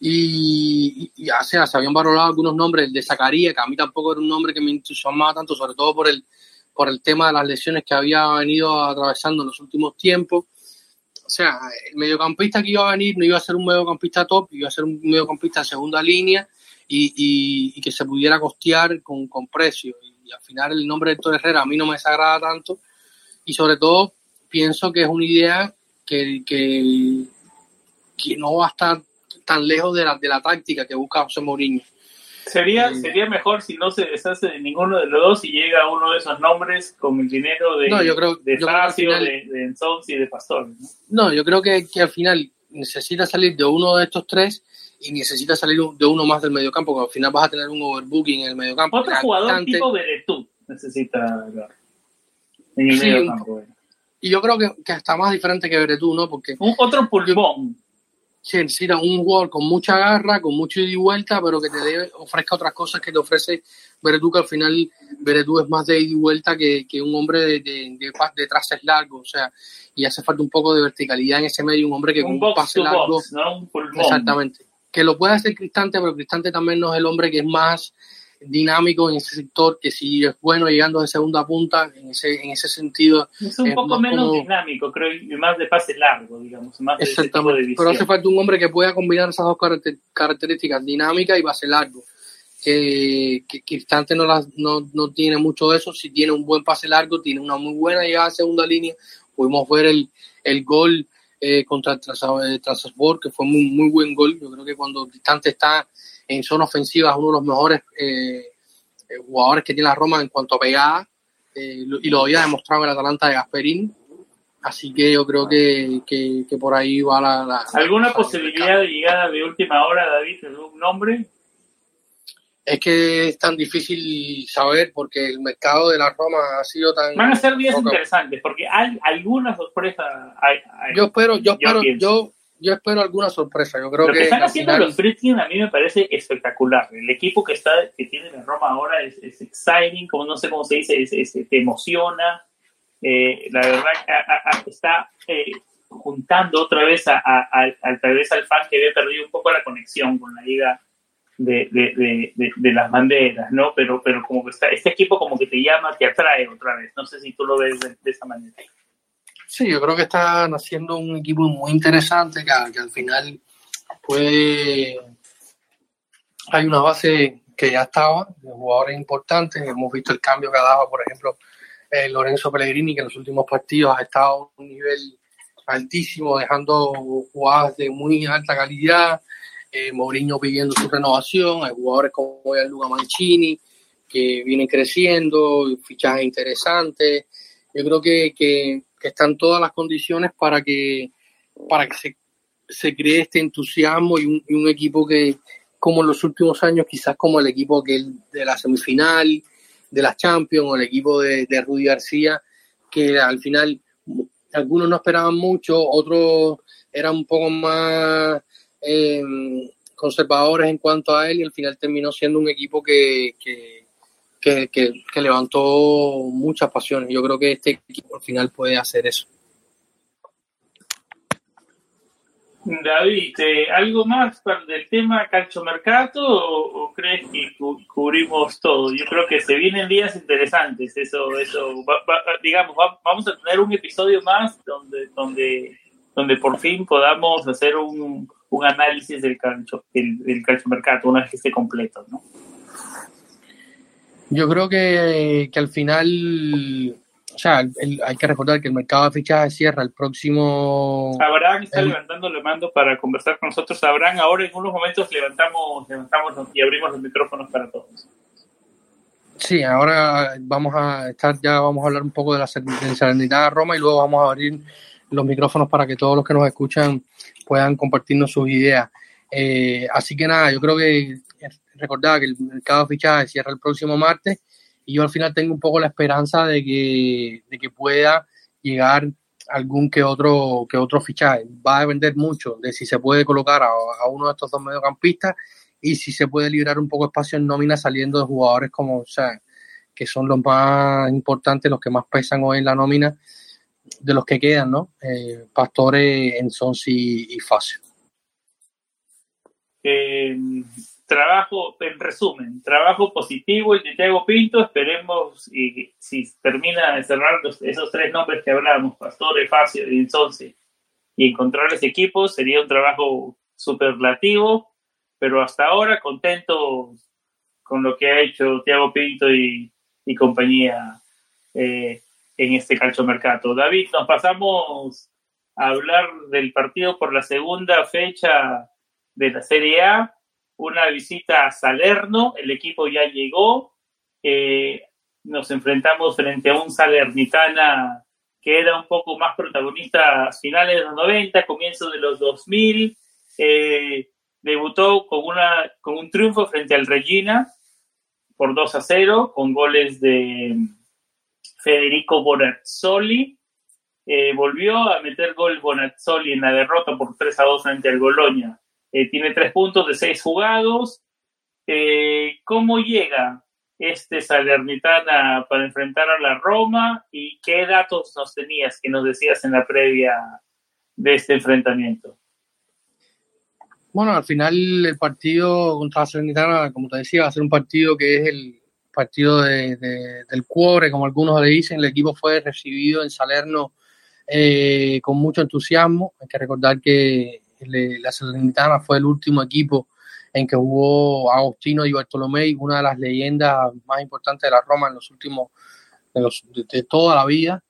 Y, y, o sea, se habían valorado algunos nombres, el de Zacarías, que a mí tampoco era un nombre que me entusiasmaba tanto, sobre todo por el, por el tema de las lesiones que había venido atravesando en los últimos tiempos. O sea, el mediocampista que iba a venir no iba a ser un mediocampista top, iba a ser un mediocampista de segunda línea y, y, que se pudiera costear con, con precio. Y, al final el nombre de Héctor Herrera a mí no me desagrada tanto y sobre todo pienso que es una idea que, que, que no va a estar tan lejos de la, de la táctica que busca José Mourinho. Sería, sería mejor si no se deshace de ninguno de los dos y llega uno de esos nombres con el dinero de, no, creo, de Facio, de, de y de Pastor. ¿no? yo creo que, que, al final necesita salir de uno de estos tres y necesita salir de uno más del mediocampo, porque al final vas a tener un overbooking en el mediocampo. Otro jugador tipo Beretú necesita en el mediocampo. Y yo creo que, que hasta más diferente que Beretú, ¿no? Porque un otro pulmón sí, necesita un jugador con mucha garra, con mucho ida y vuelta, pero que te ofrezca otras cosas que te ofrece Beretú, que al final Beretú es más de ida y vuelta que, que un hombre de, de, de, de largos, o sea, y hace falta un poco de verticalidad en ese medio, un hombre que un con un pase largo, box, ¿no? un exactamente, que lo puede hacer Cristante, pero Cristante también no es el hombre que es más dinámico en ese sector, que si es bueno llegando de segunda punta, en ese, en ese sentido. Es un poco menos como... dinámico, creo, y más de pase largo, digamos, más de de Pero hace falta un hombre que pueda combinar esas dos características, dinámica y base largo. Que, que Cristante no, las, no, no tiene mucho de eso, si tiene un buen pase largo, tiene una muy buena llegada a segunda línea, pudimos ver el, el gol eh, contra el Transasport, que fue muy, muy buen gol, yo creo que cuando Cristante está en zona ofensiva es uno de los mejores eh, eh, jugadores que tiene la Roma en cuanto a pegada eh, y lo había demostrado en el Atalanta de Gasperín. Así que yo creo que, que, que por ahí va la... la ¿Alguna la posibilidad de llegada de última hora, David, de un nombre? Es que es tan difícil saber porque el mercado de la Roma ha sido tan... Van a ser días interesantes porque hay alguna sorpresa. Hay, hay, yo espero, yo espero, yo yo espero alguna sorpresa. Yo creo Lo que, que están haciendo final... los Fritzkin a mí me parece espectacular. El equipo que está que tiene la Roma ahora es, es exciting, como no sé cómo se dice, es, es, te emociona. Eh, la verdad a, a, está eh, juntando otra vez a, a, tal vez al fan que había perdido un poco la conexión con la liga de, de, de, de, las banderas, ¿no? Pero, pero como que está, este equipo como que te llama, te atrae otra vez. No sé si tú lo ves de, esa manera. Sí, yo creo que están haciendo un equipo muy interesante que, que al final puede. Hay una base que ya estaba, de jugadores importantes. Hemos visto el cambio que ha dado, por ejemplo, eh, Lorenzo Pellegrini, que en los últimos partidos ha estado a un nivel altísimo, dejando jugadas de muy alta calidad. Eh, Mourinho pidiendo su renovación. Hay jugadores como Luca Mancini que vienen creciendo, fichajes interesantes. Yo creo que, que están todas las condiciones para que, para que se, se cree este entusiasmo y un, un, equipo que, como en los últimos años, quizás como el equipo que de la semifinal, de la Champions, o el equipo de, de Rudy García, que al final algunos no esperaban mucho, otros eran un poco más eh, conservadores en cuanto a él y al final terminó siendo un equipo que, que que, que, que, levantó muchas pasiones. Yo creo que este equipo al final puede hacer eso. David, ¿eh, ¿algo más del tema calchomercato o, o crees que cu cubrimos todo? Yo creo que se vienen días interesantes. Eso, eso, va, va, digamos, va, vamos a tener un episodio más donde, donde, donde por fin podamos hacer un, un análisis del calcio, del, del calchomercato una vez que esté completo, ¿no? Yo creo que, que al final, o sea, el, hay que recordar que el mercado de fichajes cierra el próximo. Abraham está el... levantando le mando para conversar con nosotros. Abraham, ahora en unos momentos levantamos, levantamos y abrimos los micrófonos para todos. Sí, ahora vamos a estar, ya vamos a hablar un poco de la serenidad de Roma y luego vamos a abrir los micrófonos para que todos los que nos escuchan puedan compartirnos sus ideas. Eh, así que nada, yo creo que recordar que el mercado de fichajes cierra el próximo martes y yo al final tengo un poco la esperanza de que, de que pueda llegar algún que otro que otro fichaje. Va a depender mucho de si se puede colocar a, uno de estos dos mediocampistas y si se puede liberar un poco espacio en nómina saliendo de jugadores como, o sea, que son los más importantes, los que más pesan hoy en la nómina de los que quedan, ¿no? Eh, Pastores, Ensonsi y Facio. Eh, trabajo, en resumen, trabajo positivo el de Thiago Pinto, esperemos y si termina de cerrar esos tres nombres que hablábamos, Pastore, Facio y Ensonsi, y encontrar ese equipo sería un trabajo superlativo, pero hasta ahora contento con lo que ha hecho Thiago Pinto y, y compañía eh, en este calchomercato. David, nos pasamos a hablar del partido por la segunda fecha de la Serie A, una visita a Salerno, el equipo ya llegó, eh, nos enfrentamos frente a un Salernitana que era un poco más protagonista a finales de los 90, comienzos de los 2000, eh, debutó con, una, con un triunfo frente al Regina por 2 a 0, con goles de Federico Bonazzoli. Eh, volvió a meter gol Bonazzoli en la derrota por 3 a 2 frente al Goloña. Eh, tiene tres puntos de seis jugados. Eh, ¿Cómo llega este Salernitana para enfrentar a la Roma? ¿Y qué datos nos tenías que nos decías en la previa de este enfrentamiento? Bueno, al final el partido contra la Salernitana, como te decía, va a ser un partido que es el partido de, del cuore, como algunos le dicen. El equipo fue recibido en Salerno eh, con mucho entusiasmo. Hay que recordar que la Salernitana fue el último equipo en que jugó Agostino y Bartolomé, una de las leyendas más importantes de la Roma en los últimos, de, toda la vida,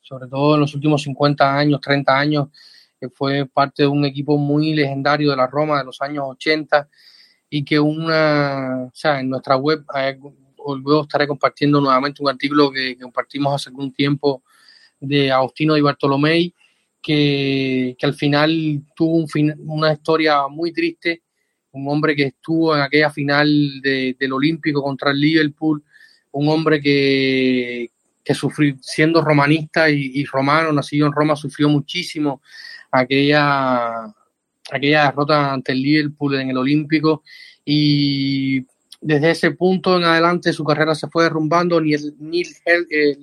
sobre todo en los últimos 50 años, 30 años que fue parte de un equipo muy legendario de la Roma de los años 80 y que una, o sea, en nuestra web luego estaré compartiendo nuevamente un artículo que, compartimos hace algún tiempo de Agostino y Bartolomé, que, al final tuvo un una historia muy triste, un hombre que estuvo en aquella final de, del Olímpico contra el Liverpool, un hombre que, que sufrió, siendo romanista y, romano, nacido en Roma, sufrió muchísimo aquella, aquella derrota ante el Liverpool en el Olímpico. Y desde ese punto en adelante su carrera se fue derrumbando. Neil, Neil eh,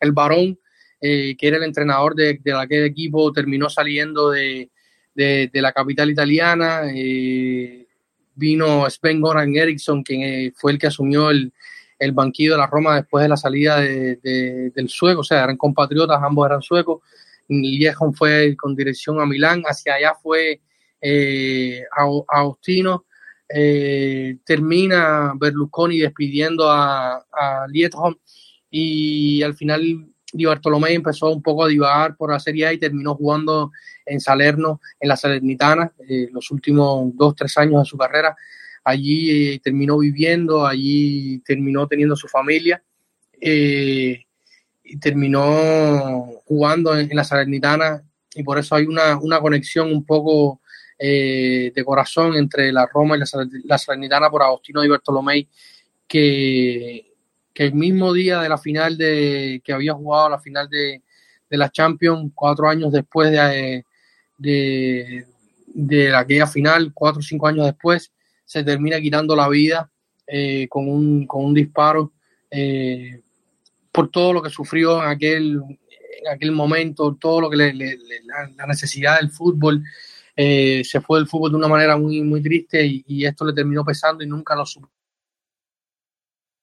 el varón, eh, que era el entrenador de, de, aquel equipo, terminó saliendo de, de, la capital italiana. Eh, vino Sven Goran Eriksson, quien eh, fue el que asumió el, el, banquillo de la Roma después de la salida del sueco, o sea, eran compatriotas, ambos eran suecos. Liejon fue con dirección a Milán, hacia allá fue Agostino, termina Berlusconi despidiendo a, a y al final Di Bartolomé empezó un poco a divagar por la Serie A y terminó jugando en Salerno, en la Salernitana, eh, los últimos dos, tres años de su carrera. Allí eh, terminó viviendo, allí terminó teniendo su familia. Eh, y terminó jugando en, la Salernitana y por eso hay una, una conexión un poco de corazón entre la Roma y la, la Salernitana por Agostino y Bartolomé que, que, el mismo día de la final de que había jugado la final de, de la Champions cuatro años después de, de, de aquella final cuatro o cinco años después se termina quitando la vida eh, con, un, con un disparo eh, por todo lo que sufrió en aquel, en aquel momento, todo lo que le, la, necesidad del fútbol. Eh, se fue del fútbol de una manera muy, muy triste y, y esto le terminó pesando y nunca lo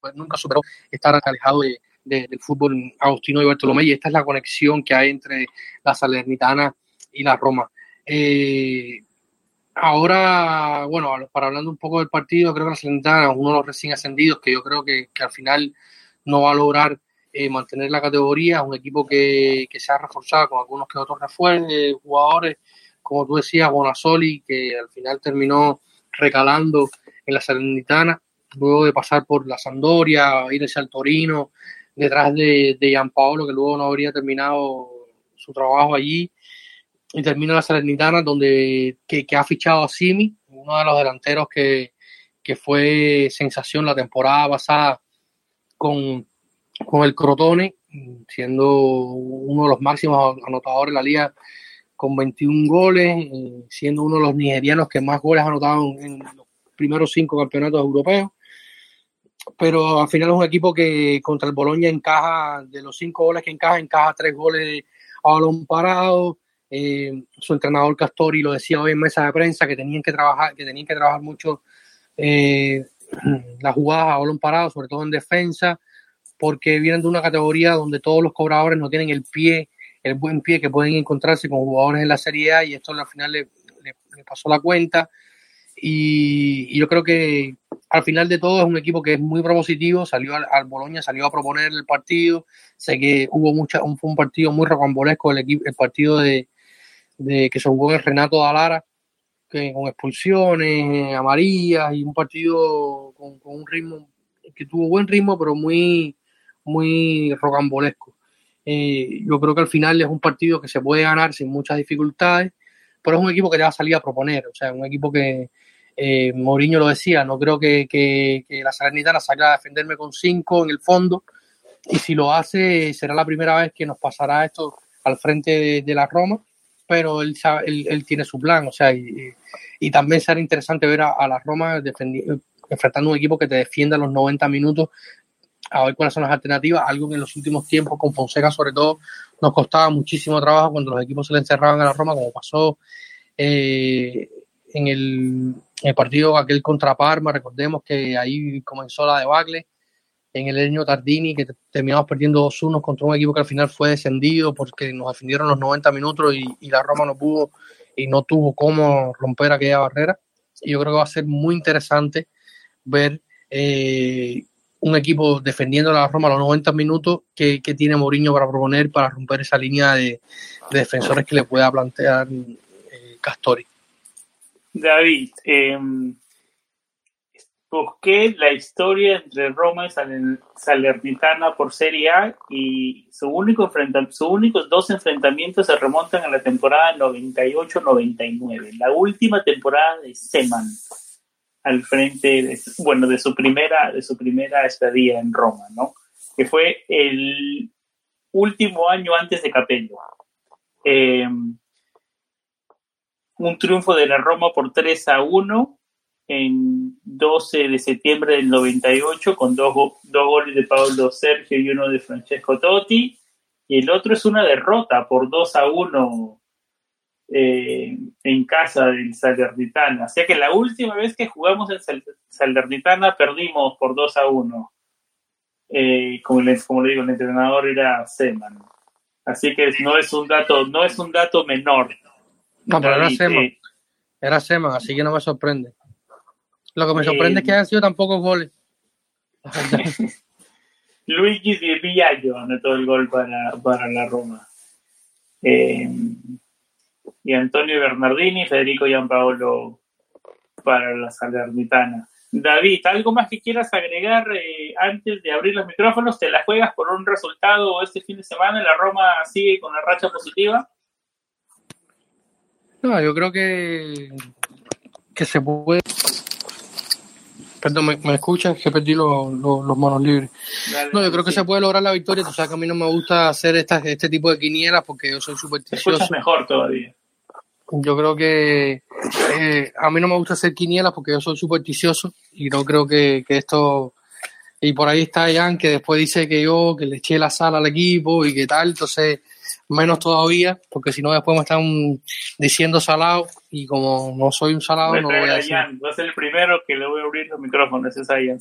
superó, nunca superó estar alejado de, de, del fútbol Agustino y Bartolomé y esta es la conexión que hay entre la Salernitana y la Roma. Eh, ahora, bueno, para hablando un poco del partido, creo que la Salernitana es uno de los recién ascendidos que yo creo que, al final no va a lograr eh, mantener la categoría, un equipo que, que, se ha reforzado con algunos que otros refuerzos, jugadores, como tú decías, Bonasoli, que al final terminó recalando en la Salernitana, luego de pasar por la Sandoria, irse al Torino, detrás de, de Gianpaolo, que luego no habría terminado su trabajo allí, y termina la Salernitana, donde que, ha fichado a Simi, uno de los delanteros que, que fue sensación la temporada pasada con, con el Crotone, siendo uno de los máximos anotadores de la liga con 21 goles, siendo uno de los nigerianos que más goles ha anotado en los primeros cinco campeonatos europeos. Pero al final es un equipo que contra el Boloña encaja, de los cinco goles que encaja, encaja tres goles a balón parado. Eh, su entrenador Castori lo decía hoy en mesa de prensa que tenían que trabajar, que tenían que trabajar mucho eh, las jugadas a balón parado, sobre todo en defensa, porque vienen de una categoría donde todos los cobradores no tienen el pie, el buen pie que pueden encontrarse con jugadores en la Serie A y esto al final le, pasó la cuenta. Y, yo creo que al final de todo es un equipo que es muy propositivo, salió al, al Boloña, salió a proponer el partido, sé que hubo mucha, un, fue un partido muy rocambolesco el, equipo, el partido de, que se jugó en el Renato Dalara, que, con expulsiones, amarillas y un partido con, un ritmo que tuvo buen ritmo, pero muy, muy rocambolesco. Eh, yo creo que al final es un partido que se puede ganar sin muchas dificultades, pero es un equipo que te va a salir a proponer, o sea, un equipo que eh, Mourinho lo decía, no creo que, que, que la Salernitana salga a defenderme con cinco en el fondo, y si lo hace será la primera vez que nos pasará esto al frente de la Roma pero él, él, tiene su plan, o sea, y, también será interesante ver a, la Roma enfrentando un equipo que te defienda los 90 minutos, a ver cuáles son las alternativas, algo que en los últimos tiempos con Fonseca sobre todo nos costaba muchísimo trabajo cuando los equipos se le encerraban a la Roma, como pasó eh, en, el, partido aquel contra Parma, recordemos que ahí comenzó la debacle, en el año Tardini, que terminamos perdiendo 2-1 contra un equipo que al final fue descendido porque nos defendieron los 90 minutos y, la Roma no pudo y no tuvo cómo romper aquella barrera. Y yo creo que va a ser muy interesante ver eh, un equipo defendiendo la Roma los 90 minutos que, tiene Mourinho para proponer para romper esa línea de, defensores que le pueda plantear eh, Castori. David, eh, busqué la historia entre Roma y Salernitana por Serie A y su único sus únicos dos enfrentamientos se remontan a la temporada 98-99, la última temporada de Seman al frente de, bueno, de su primera de su primera estadía en Roma, ¿no? Que fue el último año antes de Capello. Eh, un triunfo de la Roma por 3 a 1 en 12 de septiembre del 98 con dos, dos goles de Pablo Sergio y uno de Francesco Totti. Y el otro es una derrota por 2 a 1 eh, en casa del Salernitana. O sea que la última vez que jugamos en Salernitana perdimos por 2 a 1. Eh, como, les, como le digo, el entrenador era Seman. Así que no es un dato, no es un dato menor. No, pero era Seman. Era Seman, así que no me sorprende. Lo que me sorprende es que hayan sido tan pocos goles. Luigi Di Villaggio anotó el gol para, para la Roma. Eh, y Antonio Bernardini, Federico Gianpaolo para la Salernitana. David, ¿algo más que quieras agregar eh, antes de abrir los micrófonos? ¿Te la juegas por un resultado este fin de semana? ¿La Roma sigue con la racha positiva? No, yo creo que, que se puede Perdón, ¿me, me escuchas? Que perdí los, los, monos libres. no, yo creo que se puede lograr la victoria. Tú sabes que a mí no me gusta hacer estas, este tipo de quinielas porque yo soy supersticioso. mejor todavía. Yo creo que eh, a mí no me gusta hacer quinielas porque yo soy supersticioso y no creo que, que esto... Y por ahí está Jan que después dice que yo, que le eché la sala al equipo y que tal. Entonces, menos todavía, porque si no después me están diciendo salado y como no soy un salado no voy a decir. Voy a ser el primero que le voy a abrir los micrófonos, es serio.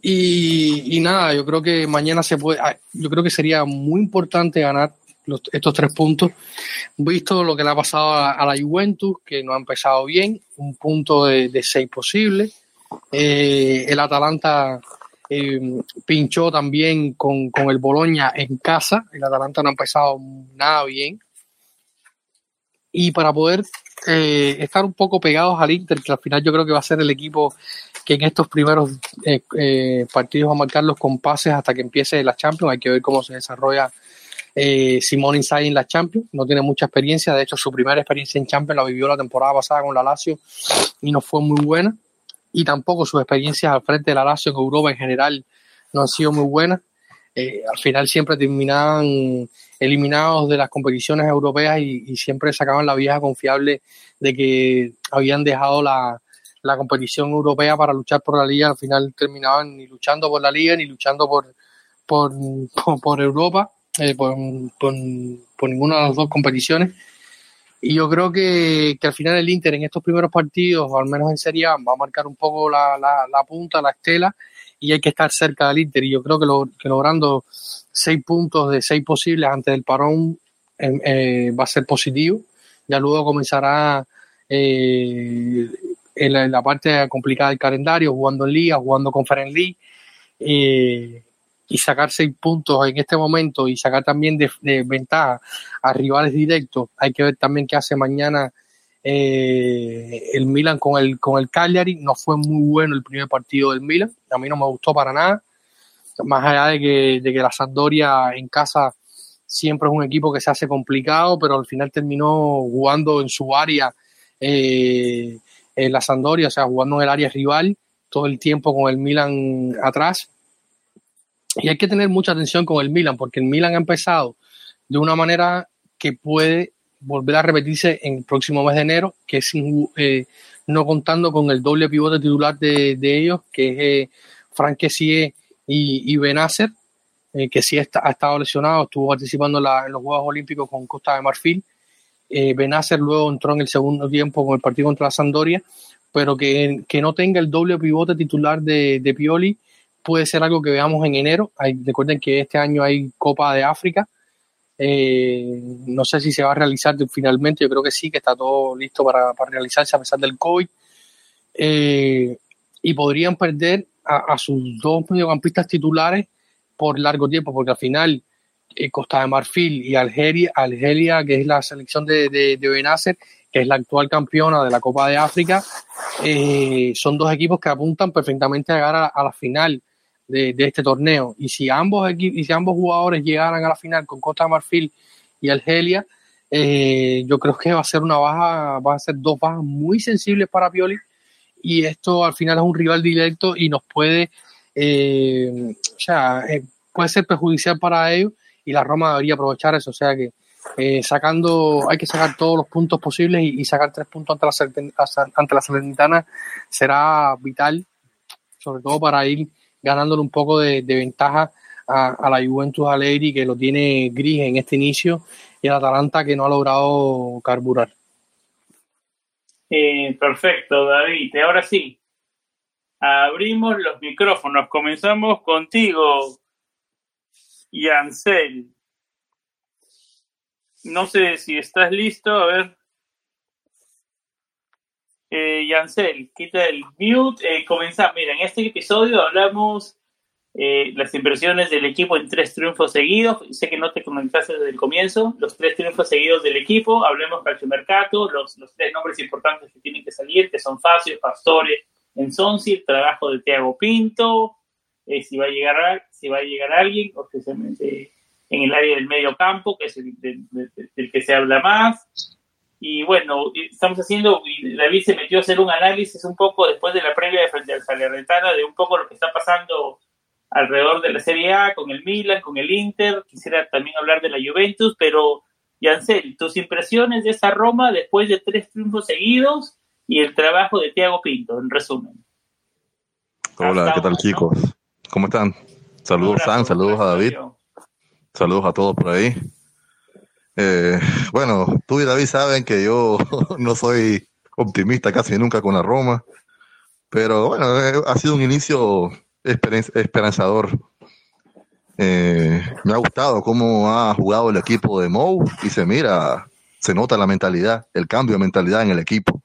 Y, y, nada, yo creo que mañana se puede, ah, yo creo que sería muy importante ganar estos tres puntos, visto lo que le ha pasado a, la Juventus, que no ha empezado bien, un punto de, de seis posible. Eh, el Atalanta eh, pinchó también con, el Boloña en casa. El Atalanta no ha empezado nada bien. Y para poder eh, estar un poco pegados al Inter, que al final yo creo que va a ser el equipo que en estos primeros eh, partidos va a marcar los compases hasta que empiece la Champions. Hay que ver cómo se desarrolla Simón Inzaghi en la Champions. No tiene mucha experiencia. De hecho, su primera experiencia en Champions la vivió la temporada pasada con la Lazio y no fue muy buena y tampoco sus experiencias al frente de la Lazio en Europa en general no han sido muy buenas. Eh, al final siempre terminaban eliminados de las competiciones europeas y, siempre sacaban la vieja confiable de que habían dejado la, competición europea para luchar por la liga. Al final terminaban ni luchando por la liga ni luchando por, por, por, Europa, eh, por, por, ninguna de las dos competiciones. Y yo creo que, al final el Inter en estos primeros partidos, o al menos en Serie A, va a marcar un poco la, la punta, la estela y hay que estar cerca del Inter. Y yo creo que, lo, que logrando seis puntos de seis posibles antes del parón em, eh, va a ser positivo. Ya luego comenzará eh, en, la, parte complicada del calendario, jugando en Liga, jugando Conference League. Eh, y sacar seis puntos en este momento y sacar también de, ventaja a rivales directos. Hay que ver también qué hace mañana eh, el Milan con el, con el Cagliari no fue muy bueno el primer partido del Milan. A mí no me gustó para nada. Más allá de que, de que la Sampdoria en casa siempre es un equipo que se hace complicado, pero al final terminó jugando en su área eh, en la Sampdoria, o sea, jugando en el área rival todo el tiempo con el Milan atrás. Y hay que tener mucha atención con el Milan, porque el Milan ha empezado de una manera que puede volver a repetirse en el próximo mes de enero, que es eh, no contando con el doble pivote titular de, ellos, que es eh, Frank y, y Benacer, eh, que sí está, ha estado lesionado, estuvo participando en, los Juegos Olímpicos con Costa de Marfil. Eh, Benacer luego entró en el segundo tiempo con el partido contra la Sandoria, pero que, que no tenga el doble pivote titular de, de Pioli puede ser algo que veamos en enero. recuerden que este año hay Copa de África, eh, no sé si se va a realizar finalmente, yo creo que sí, que está todo listo para, realizarse a pesar del COVID. Eh, y podrían perder a, sus dos mediocampistas titulares por largo tiempo, porque al final eh, Costa de Marfil y Algeria, Algeria, que es la selección de, de, Benacer, que es la actual campeona de la Copa de África, son dos equipos que apuntan perfectamente a llegar a la final de, este torneo. Y si ambos y si ambos jugadores llegaran a la final con Costa Marfil y Argelia, eh, yo creo que va a ser una baja, va a ser dos bajas muy sensibles para Pioli. Y esto al final es un rival directo y nos puede, eh, o sea, eh, puede ser perjudicial para ellos y la Roma debería aprovechar eso. O sea que sacando, hay que sacar todos los puntos posibles y, sacar tres puntos ante la, ante la Salernitana será vital, sobre todo para ir ganándole un poco de, ventaja a, la Juventus Alegri que lo tiene gris en este inicio y al Atalanta que no ha logrado carburar. Eh, perfecto, David. Ahora sí, abrimos los micrófonos. Comenzamos contigo, Yancel. No sé si estás listo, a ver. Eh, Yancel, quita el mute. Eh, comenzamos. Mira, en este episodio hablamos eh, las impresiones del equipo en tres triunfos seguidos. Sé que no te comentaste desde el comienzo. Los tres triunfos seguidos del equipo. Hablemos calciomercato, los, los tres nombres importantes que tienen que salir, que son Facio, Pastore, Enzonsi, el trabajo de Thiago Pinto, eh, si va a llegar si va a llegar alguien, especialmente en el área del medio campo, que es el del que se habla más. Y bueno, estamos haciendo, y David se metió a hacer un análisis un poco después de la previa de frente al Salernitana de un poco lo que está pasando alrededor de la Serie A, con el Milan, con el Inter. Quisiera también hablar de la Juventus, pero Yancel, tus impresiones de esa Roma después de tres triunfos seguidos y el trabajo de Thiago Pinto, en resumen. Hola, ¿qué tal chicos? ¿Cómo están? Saludos, San, saludos a David. Saludos a todos por ahí. Eh, bueno, tú y David saben que yo no soy optimista casi nunca con la Roma, pero bueno, eh, ha sido un inicio esperanzador. Eh, me ha gustado cómo ha jugado el equipo de Mou y se mira, se nota la mentalidad, el cambio de mentalidad en el equipo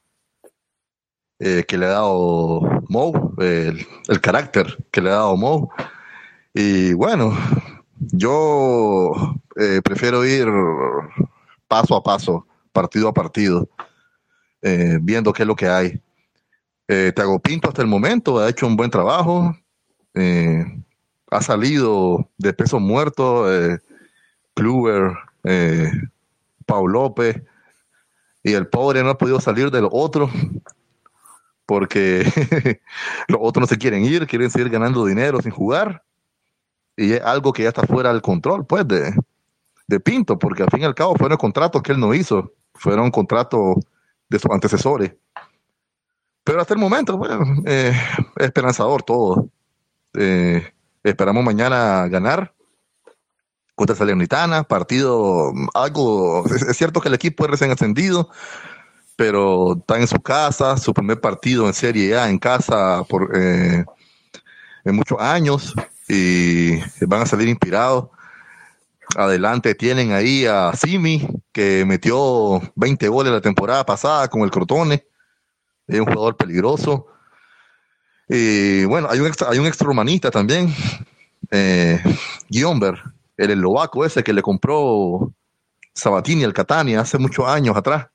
que le ha dado Mou, el, el, carácter que le ha dado Mou. Y bueno, yo eh, prefiero ir paso a paso, partido a partido, eh, viendo qué es lo que hay. Eh, Tago Pinto hasta el momento ha hecho un buen trabajo, eh, ha salido de peso muerto, Kluber, Paul López, y el pobre no ha podido salir del otro porque los otros no se quieren ir, quieren seguir ganando dinero sin jugar y es algo que ya está fuera del control, pues, de, de Pinto, porque al fin y al cabo fueron contratos que él no hizo, fueron contratos de sus antecesores. Pero hasta el momento, bueno, eh, esperanzador todo. Eh, esperamos mañana ganar contra Salernitana, partido, algo, es, cierto que el equipo es recién ascendido, pero está en su casa, su primer partido en Serie A en casa por eh, en muchos años y van a salir inspirados. Adelante tienen ahí a Simi, que metió 20 goles la temporada pasada con el Crotone. Es un jugador peligroso. Y bueno, hay un extra, hay un extra también, eh, Guiomber, el eslovaco ese que le compró Sabatini al Catania hace muchos años atrás.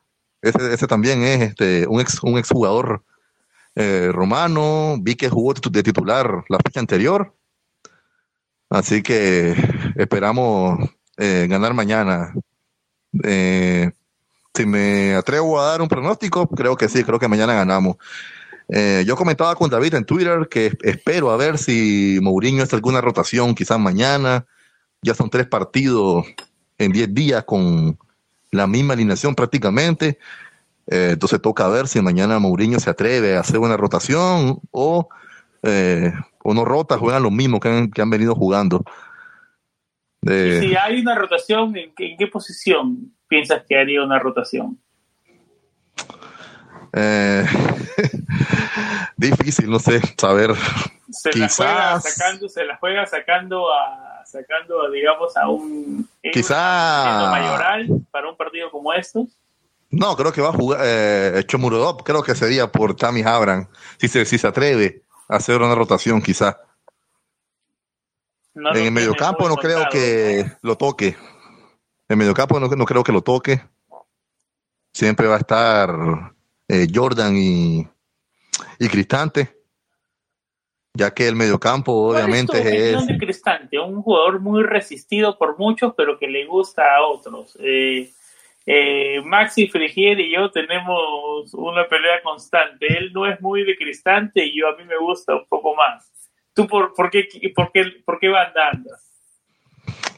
Ese, ese también es este, un ex un eh, romano. Vi que jugó de titular la fecha anterior. Así que esperamos eh, ganar mañana. Eh, si me atrevo a dar un pronóstico, creo que sí, creo que mañana ganamos. Eh, yo comentaba con David en Twitter que espero a ver si Mourinho hace alguna rotación, quizás mañana. Ya son tres partidos en diez días con la misma alineación prácticamente. entonces toca ver si mañana Mourinho se atreve a hacer una rotación o o no rota, juegan los mismos que han, que han venido jugando. Si hay una rotación, ¿en qué, posición piensas que haría una rotación? Eh, difícil, no sé, saber. Se quizás, la juega sacando, se la juega sacando a, sacando, digamos, a un quizás mayoral para un partido como estos. No, creo que va a jugar eh, Chomurodov, creo que sería por Tammy Abram, si se, si se atreve hacer una rotación en el mediocampo no creo que lo toque. En mediocampo no, no creo que lo toque. Siempre va a estar eh, Jordan y, y Cristante. Ya que el mediocampo obviamente es... de Cristante? Un jugador muy resistido por muchos, pero que le gusta a otros. Eh, eh, Maxi Frigier y yo tenemos una pelea constante. Él no es muy de Cristante y yo a mí me gusta un poco más. ¿Tú por, por, qué, por, qué, por qué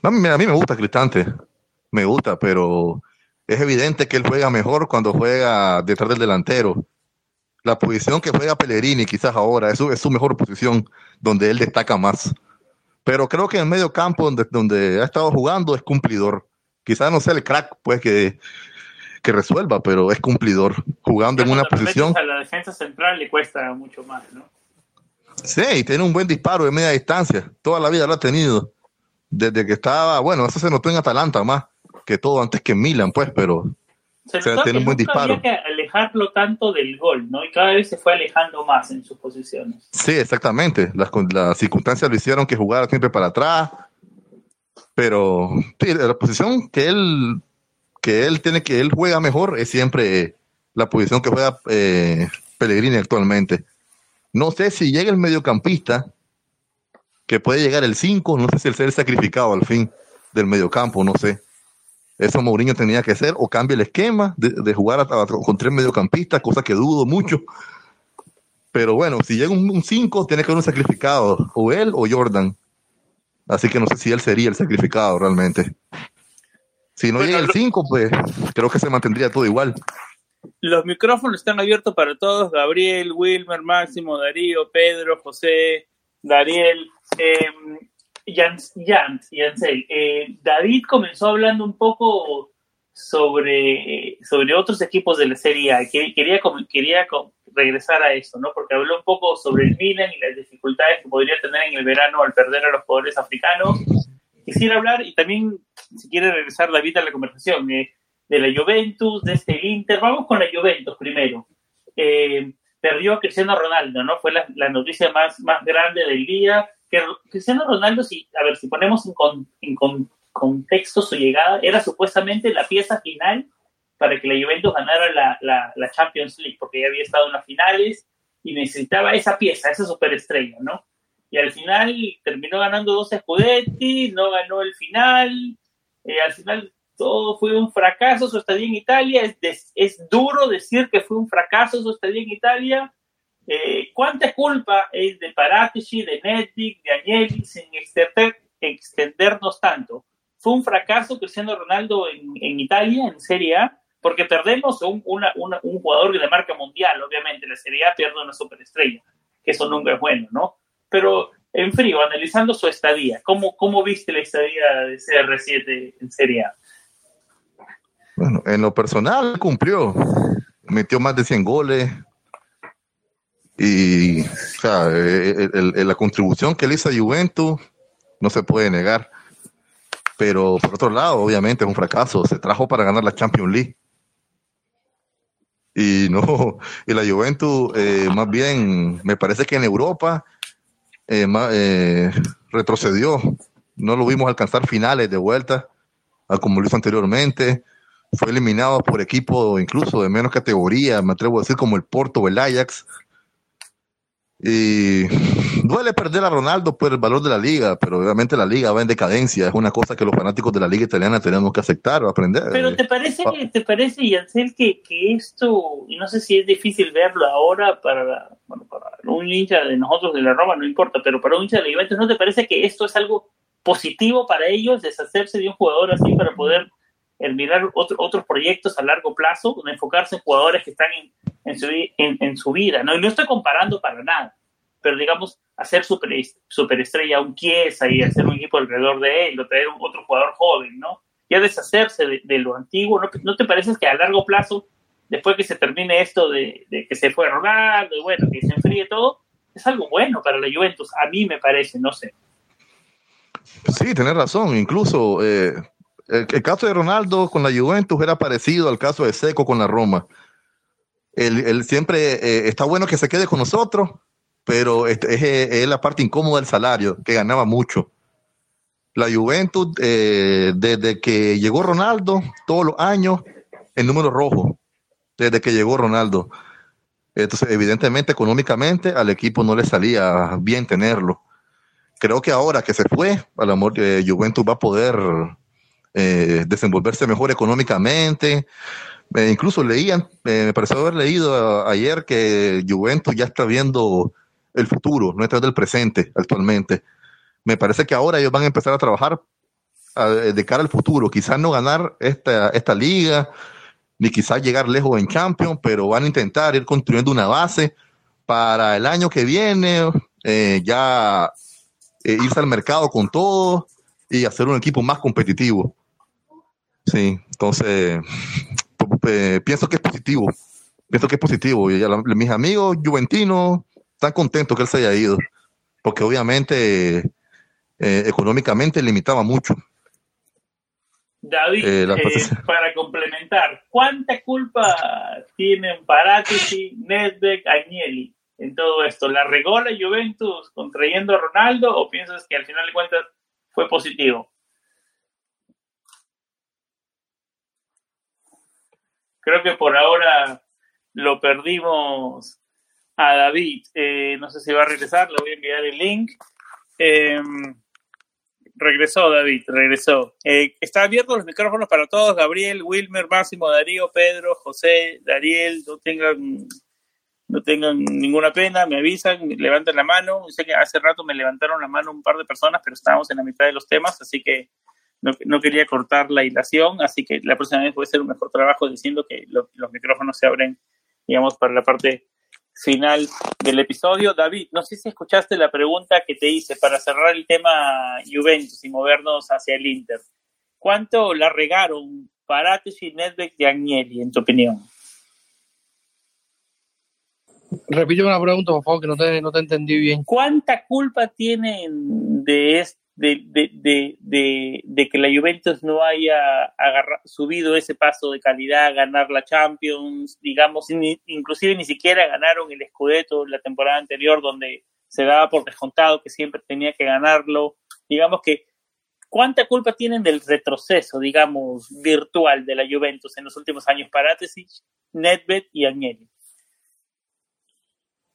A mí, a mí me gusta Cristante, me gusta, pero es evidente que él juega mejor cuando juega detrás del delantero. La posición que juega Pellegrini quizás ahora es su, es su mejor posición donde él destaca más. Pero creo que en el medio campo donde, donde ha estado jugando es cumplidor quizás no sea el crack pues que, que resuelva, pero es cumplidor, jugando en una posición. A la defensa central le cuesta mucho más, ¿no? Sí, y tiene un buen disparo de media distancia, toda la vida lo ha tenido, desde que estaba, bueno, eso se notó en Atalanta más que todo antes que en Milan, pues, pero se tiene un buen disparo. Había que alejarlo tanto del gol, ¿no? Y cada vez se fue alejando más en sus posiciones. Sí, exactamente. Las, las circunstancias lo hicieron que jugara siempre para atrás, pero la posición que él, que él tiene que él juega mejor es siempre la posición que juega eh, Pellegrini actualmente. No sé si llega el mediocampista, que puede llegar el 5, no sé si el ser sacrificado al fin del mediocampo, no sé. Eso Mourinho tenía que hacer, o cambia el esquema de, jugar con tres mediocampistas, cosa que dudo mucho. Pero bueno, si llega un 5, tiene que haber un sacrificado, o él o Jordan. Así que no sé si él sería el sacrificado realmente. Si no llega el 5, pues creo que se mantendría todo igual. Los micrófonos están abiertos para todos. Gabriel, Wilmer, Máximo, Darío, Pedro, José, Dariel, eh, Jans, Jans, eh, David comenzó hablando un poco sobre, sobre otros equipos de la Serie A. Quería, quería regresar a eso, ¿no? Porque habló un poco sobre el Milan y las dificultades que podría tener en el verano al perder a los jugadores africanos. Quisiera hablar, y también, si quiere regresar David a la conversación, eh, de la Juventus, de este Inter. Vamos con la Juventus primero. Eh, perdió a Cristiano Ronaldo, ¿no? Fue la, la, noticia más, más grande del día. Que Cristiano Ronaldo, si, a ver, si ponemos en, con, en con, contexto su llegada, era supuestamente la pieza final para que la Juventus ganara la, la, Champions League, porque ya había estado en las finales y necesitaba esa pieza, esa superestrella, ¿no? Y al final terminó ganando dos Scudetti, no ganó el final, eh, al final todo fue un fracaso su estadía en Italia, es, es duro decir que fue un fracaso su estadía en Italia, eh, ¿Cuánta culpa es de Paratici, de Nettic, de Agnelli en extendernos tanto. Fue un fracaso Cristiano Ronaldo en, en Italia, en Serie A, porque perdemos un, una, un jugador de marca mundial, obviamente, la Serie A pierde una superestrella, que eso nunca es bueno, ¿no? Pero en frío, analizando su estadía, ¿cómo, cómo viste la estadía de CR7 en Serie A? Bueno, en lo personal cumplió, metió más de 100 goles, y o sea, la contribución que le hizo a Juventus no se puede negar. Pero por otro lado, obviamente es un fracaso. Se trajo para ganar la Champions League. Y no, y la Juventus, eh, más bien, me parece que en Europa eh, eh, retrocedió. No lo vimos alcanzar finales de vuelta, como lo hizo anteriormente. Fue eliminado por equipos incluso de menos categoría, me atrevo a decir, como el Porto o el Ajax, y duele perder a Ronaldo por el valor de la liga, pero obviamente la liga va en decadencia. Es una cosa que los fanáticos de la liga italiana tenemos que aceptar o aprender. Pero ¿te parece, que, te parece Yancel, que, que esto, y no sé si es difícil verlo ahora para, bueno, para un hincha de nosotros de la Roma, no importa, pero para un hincha de la Juventus, ¿no te parece que esto es algo positivo para ellos, deshacerse de un jugador así para poder el mirar otros proyectos a largo plazo, enfocarse en jugadores que están en en su, en, su vida, ¿no? Y no estoy comparando para nada, pero digamos, hacer super, superestrella un Chiesa y hacer un equipo alrededor de él, o un, otro jugador joven, ¿no? Ya deshacerse de, lo antiguo, ¿no, te parece que a largo plazo, después que se termine esto de, que se fue Ronaldo, y bueno, que se enfríe todo, es algo bueno para la Juventus, a mí me parece, no sé. Sí, tenés razón, incluso eh, el, caso de Ronaldo con la Juventus era parecido al caso de Seco con la Roma él, siempre eh, está bueno que se quede con nosotros, pero es, es, la parte incómoda del salario, que ganaba mucho. La Juventus, eh, desde que llegó Ronaldo, todos los años, el número rojo, desde que llegó Ronaldo. Entonces, evidentemente, económicamente al equipo no le salía bien tenerlo. Creo que ahora que se fue, al amor de Juventus va a poder eh, desenvolverse mejor económicamente, incluso leían, me pareció haber leído ayer que Juventus ya está viendo el futuro, no está del presente actualmente. Me parece que ahora ellos van a empezar a trabajar de cara al futuro. Quizás no ganar esta, esta liga, ni quizás llegar lejos en Champions, pero van a intentar ir construyendo una base para el año que viene, eh, ya eh, irse al mercado con todo y hacer un equipo más competitivo. Sí, entonces eh, pienso que es positivo. Pienso que es positivo. Y mis amigos juventinos están contentos que él se haya ido, porque obviamente eh, económicamente limitaba mucho. David, eh, para complementar, ¿cuánta culpa tienen Paratici, Nedved, Agnelli en todo esto? ¿La regó la Juventus contrayendo a Ronaldo o piensas que al final de cuentas fue positivo? Creo que por ahora lo perdimos a David. Eh, no sé si va a regresar, le voy a enviar el link. Em, regresó David, regresó. Eh, está abiertos los micrófonos para todos. Gabriel, Wilmer, Máximo, Darío, Pedro, José, Dariel, no tengan, no tengan ninguna pena, me avisan, levanten la mano. Sé que hace rato me levantaron la mano un par de personas, pero estábamos en la mitad de los temas, así que no, quería cortar la hilación, así que la próxima vez voy a hacer un mejor trabajo diciendo que los micrófonos se abren, digamos, para la parte final del episodio. David, no sé si escuchaste la pregunta que te hice para cerrar el tema Juventus y movernos hacia el Inter. ¿Cuánto la regaron Paratici, Nedved y Agnelli, en tu opinión? Repite una pregunta, por favor, que no te, no te entendí bien. ¿Cuánta culpa tienen de, este de, de, de, de, que la Juventus no haya subido ese paso de calidad, ganar la Champions, digamos, inclusive ni siquiera ganaron el Scudetto la temporada anterior donde se daba por descontado que siempre tenía que ganarlo. Digamos que, ¿cuánta culpa tienen del retroceso, digamos, virtual de la Juventus en los últimos años? Parátesis, Nedved y Agnelli.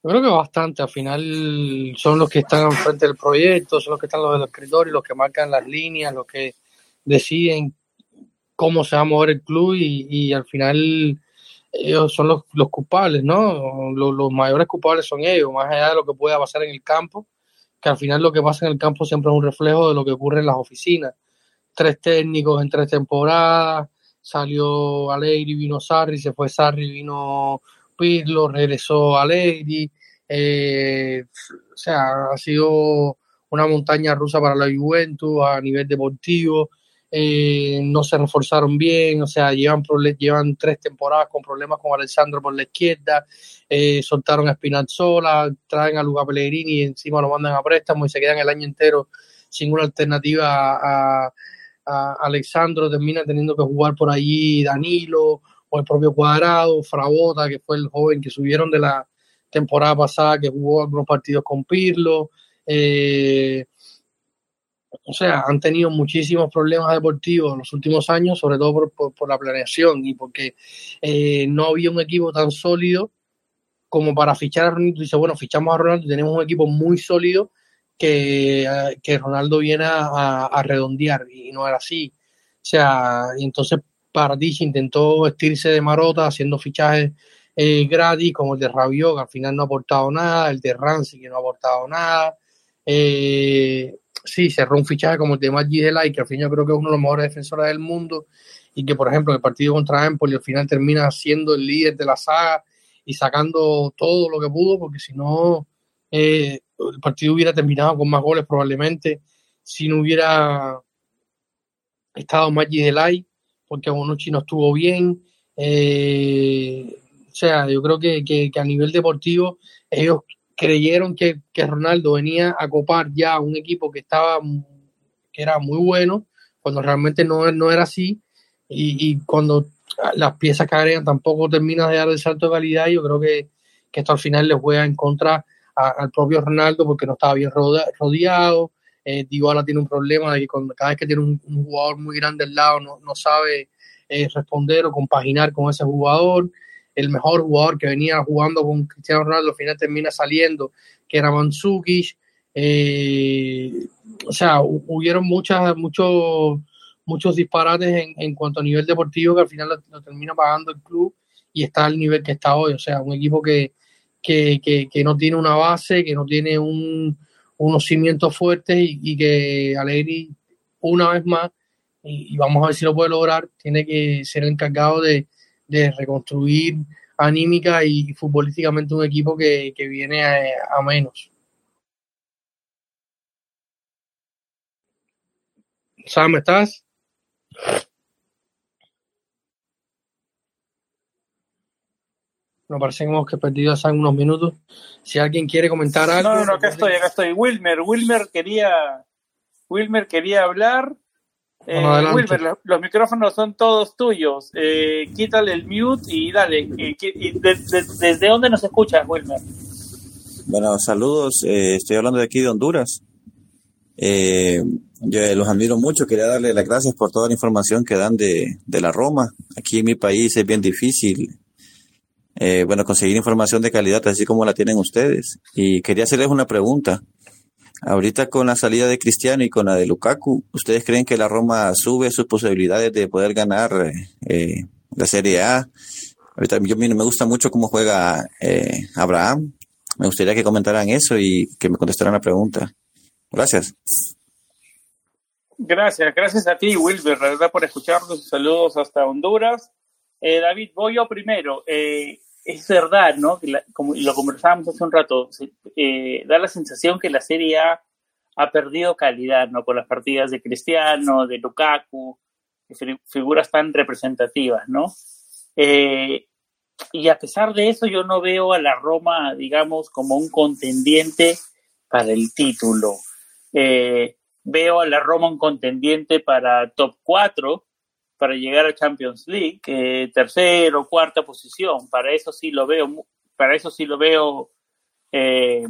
Yo creo que bastante, al final son los que están frente del proyecto, son los que están los del escritorio, los que marcan las líneas, los que deciden cómo se va a mover el club y, al final ellos son los, los culpables, ¿no? Los, mayores culpables son ellos, más allá de lo que pueda pasar en el campo, que al final lo que pasa en el campo siempre es un reflejo de lo que ocurre en las oficinas. Tres técnicos en tres temporadas, salió Alegri, vino Sarri, se fue Sarri, vino Pirlo, regresó Alegri. Eh, o sea, ha sido una montaña rusa para la Juventus a nivel deportivo. Eh, no se reforzaron bien, o sea, llevan, llevan tres temporadas con problemas con Alessandro por la izquierda, eh, soltaron a Spinazzola, traen a Luca Pellegrini y encima lo mandan a préstamo y se quedan el año entero sin una alternativa a, a Alexandro, termina teniendo que jugar por allí Danilo o el propio Cuadrado, Frabota, que fue el joven que subieron de la temporada pasada, que jugó algunos partidos con Pirlo. Eh, o sea, han tenido muchísimos problemas deportivos en los últimos años, sobre todo por, la planeación y porque eh, no había un equipo tan sólido como para fichar a Ronaldo. Dice, bueno, fichamos a Ronaldo, tenemos un equipo muy sólido que, que Ronaldo viene a, redondear y no era así. O sea, entonces Paradis intentó vestirse de marota haciendo fichajes eh, gratis como el de Rabiot, que al final no ha aportado nada, el de Ramsey, que no ha aportado nada. Eh, sí, cerró un fichaje como el de Maggi Delay, que al final yo creo que es uno de los mejores defensores del mundo y que, por ejemplo, en el partido contra Empoli al final termina siendo el líder de la saga y sacando todo lo que pudo, porque si no, eh, el partido hubiera terminado con más goles probablemente si no hubiera estado Maggi Delay, porque Bonucci no estuvo bien. Eh, o sea, yo creo que, que, a nivel deportivo ellos creyeron que, que, Ronaldo venía a copar ya un equipo que estaba que era muy bueno, cuando realmente no, no era así. Y, y cuando las piezas que agregan tampoco terminan de dar el salto de calidad, yo creo que, que esto al final les juega en contra al propio Ronaldo porque no estaba bien rodeado. Eh, Dybala tiene un problema de que cada vez que tiene un, jugador muy grande al lado no, no sabe eh, responder o compaginar con ese jugador. El mejor jugador que venía jugando con Cristiano Ronaldo al final termina saliendo, que era Mandzukic. Eh, o sea, hubieron muchas, muchos, muchos disparates en, en, cuanto a nivel deportivo que al final lo termina pagando el club y está al nivel que está hoy. O sea, un equipo que, que, que, no tiene una base, que no tiene un, unos cimientos fuertes y, que Alegri, una vez más, y, vamos a ver si lo puede lograr, tiene que ser encargado de, de reconstruir anímica y futbolísticamente un equipo que, que viene a, a menos. Sam, ¿estás? Nos parece que hemos perdido hace unos minutos. Si alguien quiere comentar algo. No, no, acá estoy, acá estoy. Wilmer, Wilmer quería, Wilmer quería hablar. Eh, Wilmer, los, micrófonos son todos tuyos. Eh, quítale el mute y dale. ¿Desde dónde nos escuchas, Wilmer? Bueno, saludos. Eh, estoy hablando de aquí de Honduras. Eh, yo los admiro mucho. Quería darle las gracias por toda la información que dan de, de la Roma. Aquí en mi país es bien difícil eh, bueno, conseguir información de calidad así como la tienen ustedes. Y quería hacerles una pregunta. Ahorita con la salida de Cristiano y con la de Lukaku, ¿ustedes creen que la Roma sube sus posibilidades de poder ganar eh, la Serie A? Ahorita yo me gusta mucho cómo juega eh, Abraham. Me gustaría que comentaran eso y que me contestaran la pregunta. Gracias. Gracias, gracias a ti, Wilber, por escucharnos. Saludos hasta Honduras. David, voy yo primero. Eh, es verdad, ¿no? como lo conversábamos hace un rato, eh, da la sensación que la Serie A ha perdido calidad, ¿no? Con las partidas de Cristiano, de Lukaku, figuras tan representativas, ¿no? Eh, y a pesar de eso, yo no veo a la Roma, digamos, como un contendiente para el título. Eh, veo a la Roma un contendiente para top 4, para llegar a Champions League, eh, tercero, cuarta posición, para eso sí lo veo, para eso sí lo veo eh,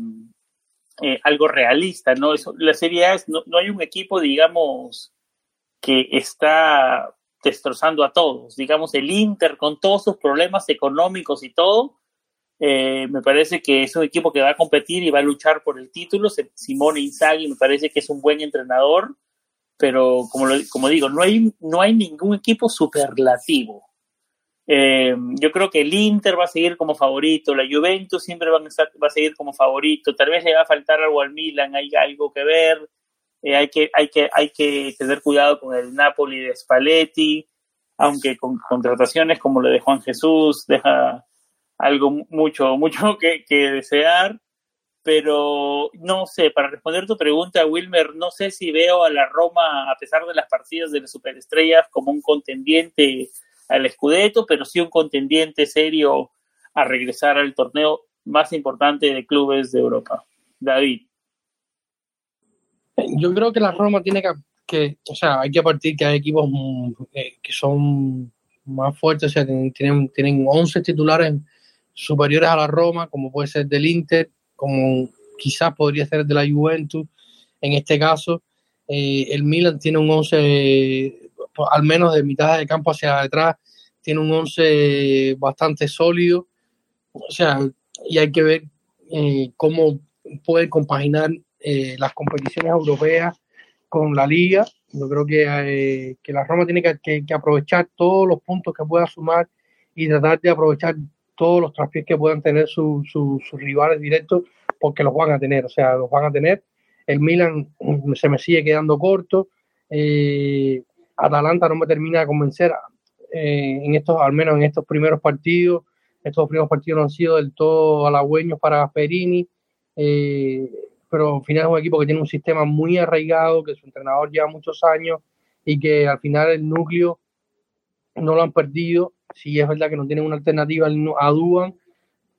eh, algo realista, ¿no? La Serie A es, no, hay un equipo, digamos, que está destrozando a todos. Digamos, el Inter con todos sus problemas económicos y todo, me parece que es un equipo que va a competir y va a luchar por el título. Simone Inzaghi me parece que es un buen entrenador pero como, como digo, no hay, no hay ningún equipo superlativo. Eh, yo creo que el Inter va a seguir como favorito, la Juventus siempre va a, seguir como favorito, tal vez le va a faltar algo al Milan, hay algo que ver, eh, hay, que, hay, que, hay que tener cuidado con el Napoli de Spalletti, aunque con contrataciones como lo de Juan Jesús deja algo mucho, mucho que desear pero no sé, para responder tu pregunta, Wilmer, no sé si veo a la Roma, a pesar de las partidas de las superestrellas, como un contendiente al Scudetto, pero sí un contendiente serio a regresar al torneo más importante de clubes de Europa. David. Yo creo que la Roma tiene que, o sea, hay que partir que hay equipos mm, eh, que son más fuertes, o sea, tienen, tienen 11 titulares superiores a la Roma, como puede ser del Inter, como quizás podría ser de la Juventus. En este caso, eh, el Milan tiene un 11, al menos de mitad de campo hacia detrás, tiene un 11 bastante sólido. O sea, y hay que ver eh, cómo puede compaginar eh, las competiciones europeas con la liga. Yo creo que, que la Roma tiene que, que, aprovechar todos los puntos que pueda sumar y tratar de aprovechar todos los traspiés que puedan tener sus rivales directos, porque los van a tener, o sea, los van a tener. El Milan mm, se me sigue quedando corto. Eh, Atalanta no me termina de convencer eh, en estos, al menos en estos primeros partidos. Estos primeros partidos no han sido del todo halagüeños para Perini, eh, pero al final es un equipo que tiene un sistema muy arraigado, que su entrenador lleva muchos años y que al final el núcleo no lo han perdido sí es verdad que no tienen una alternativa a Duan,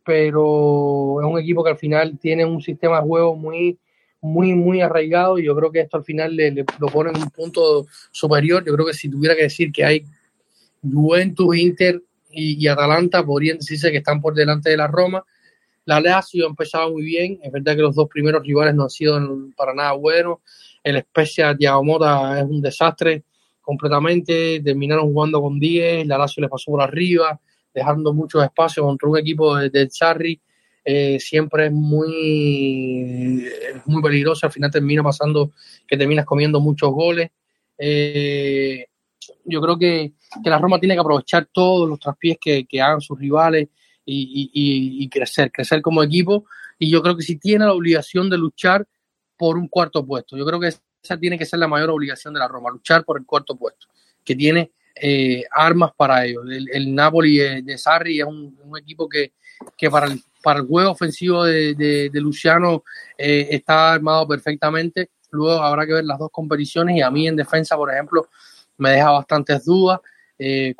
pero es un equipo que al final tiene un sistema de juego muy, muy, muy arraigado y yo creo que esto al final le, lo pone en un punto superior. Yo creo que si tuviera que decir que hay Juventus, Inter y, Atalanta, podrían decirse que están por delante de la Roma. La Lazio ha empezado muy bien, es verdad que los dos primeros rivales no han sido para nada buenos. El Spezia Thiago Mota es un desastre completamente, terminaron jugando con 10, la Lazio le pasó por arriba, dejando mucho espacio contra un equipo del de Sarri, eh, siempre es muy, muy peligroso, al final termina pasando que terminas comiendo muchos goles. Eh, yo creo que, la Roma tiene que aprovechar todos los traspiés que, hagan sus rivales y, y, crecer, crecer como equipo. Y yo creo que si tiene la obligación de luchar por un cuarto puesto. Yo creo que esa tiene que ser la mayor obligación de la Roma, luchar por el cuarto puesto, que tiene eh, armas para ello. El, Napoli de, Sarri es un, equipo que, para, el, para el juego ofensivo de, Luciano eh, está armado perfectamente. Luego habrá que ver las dos competiciones y a mí en defensa, por ejemplo, me deja bastantes dudas. Eh,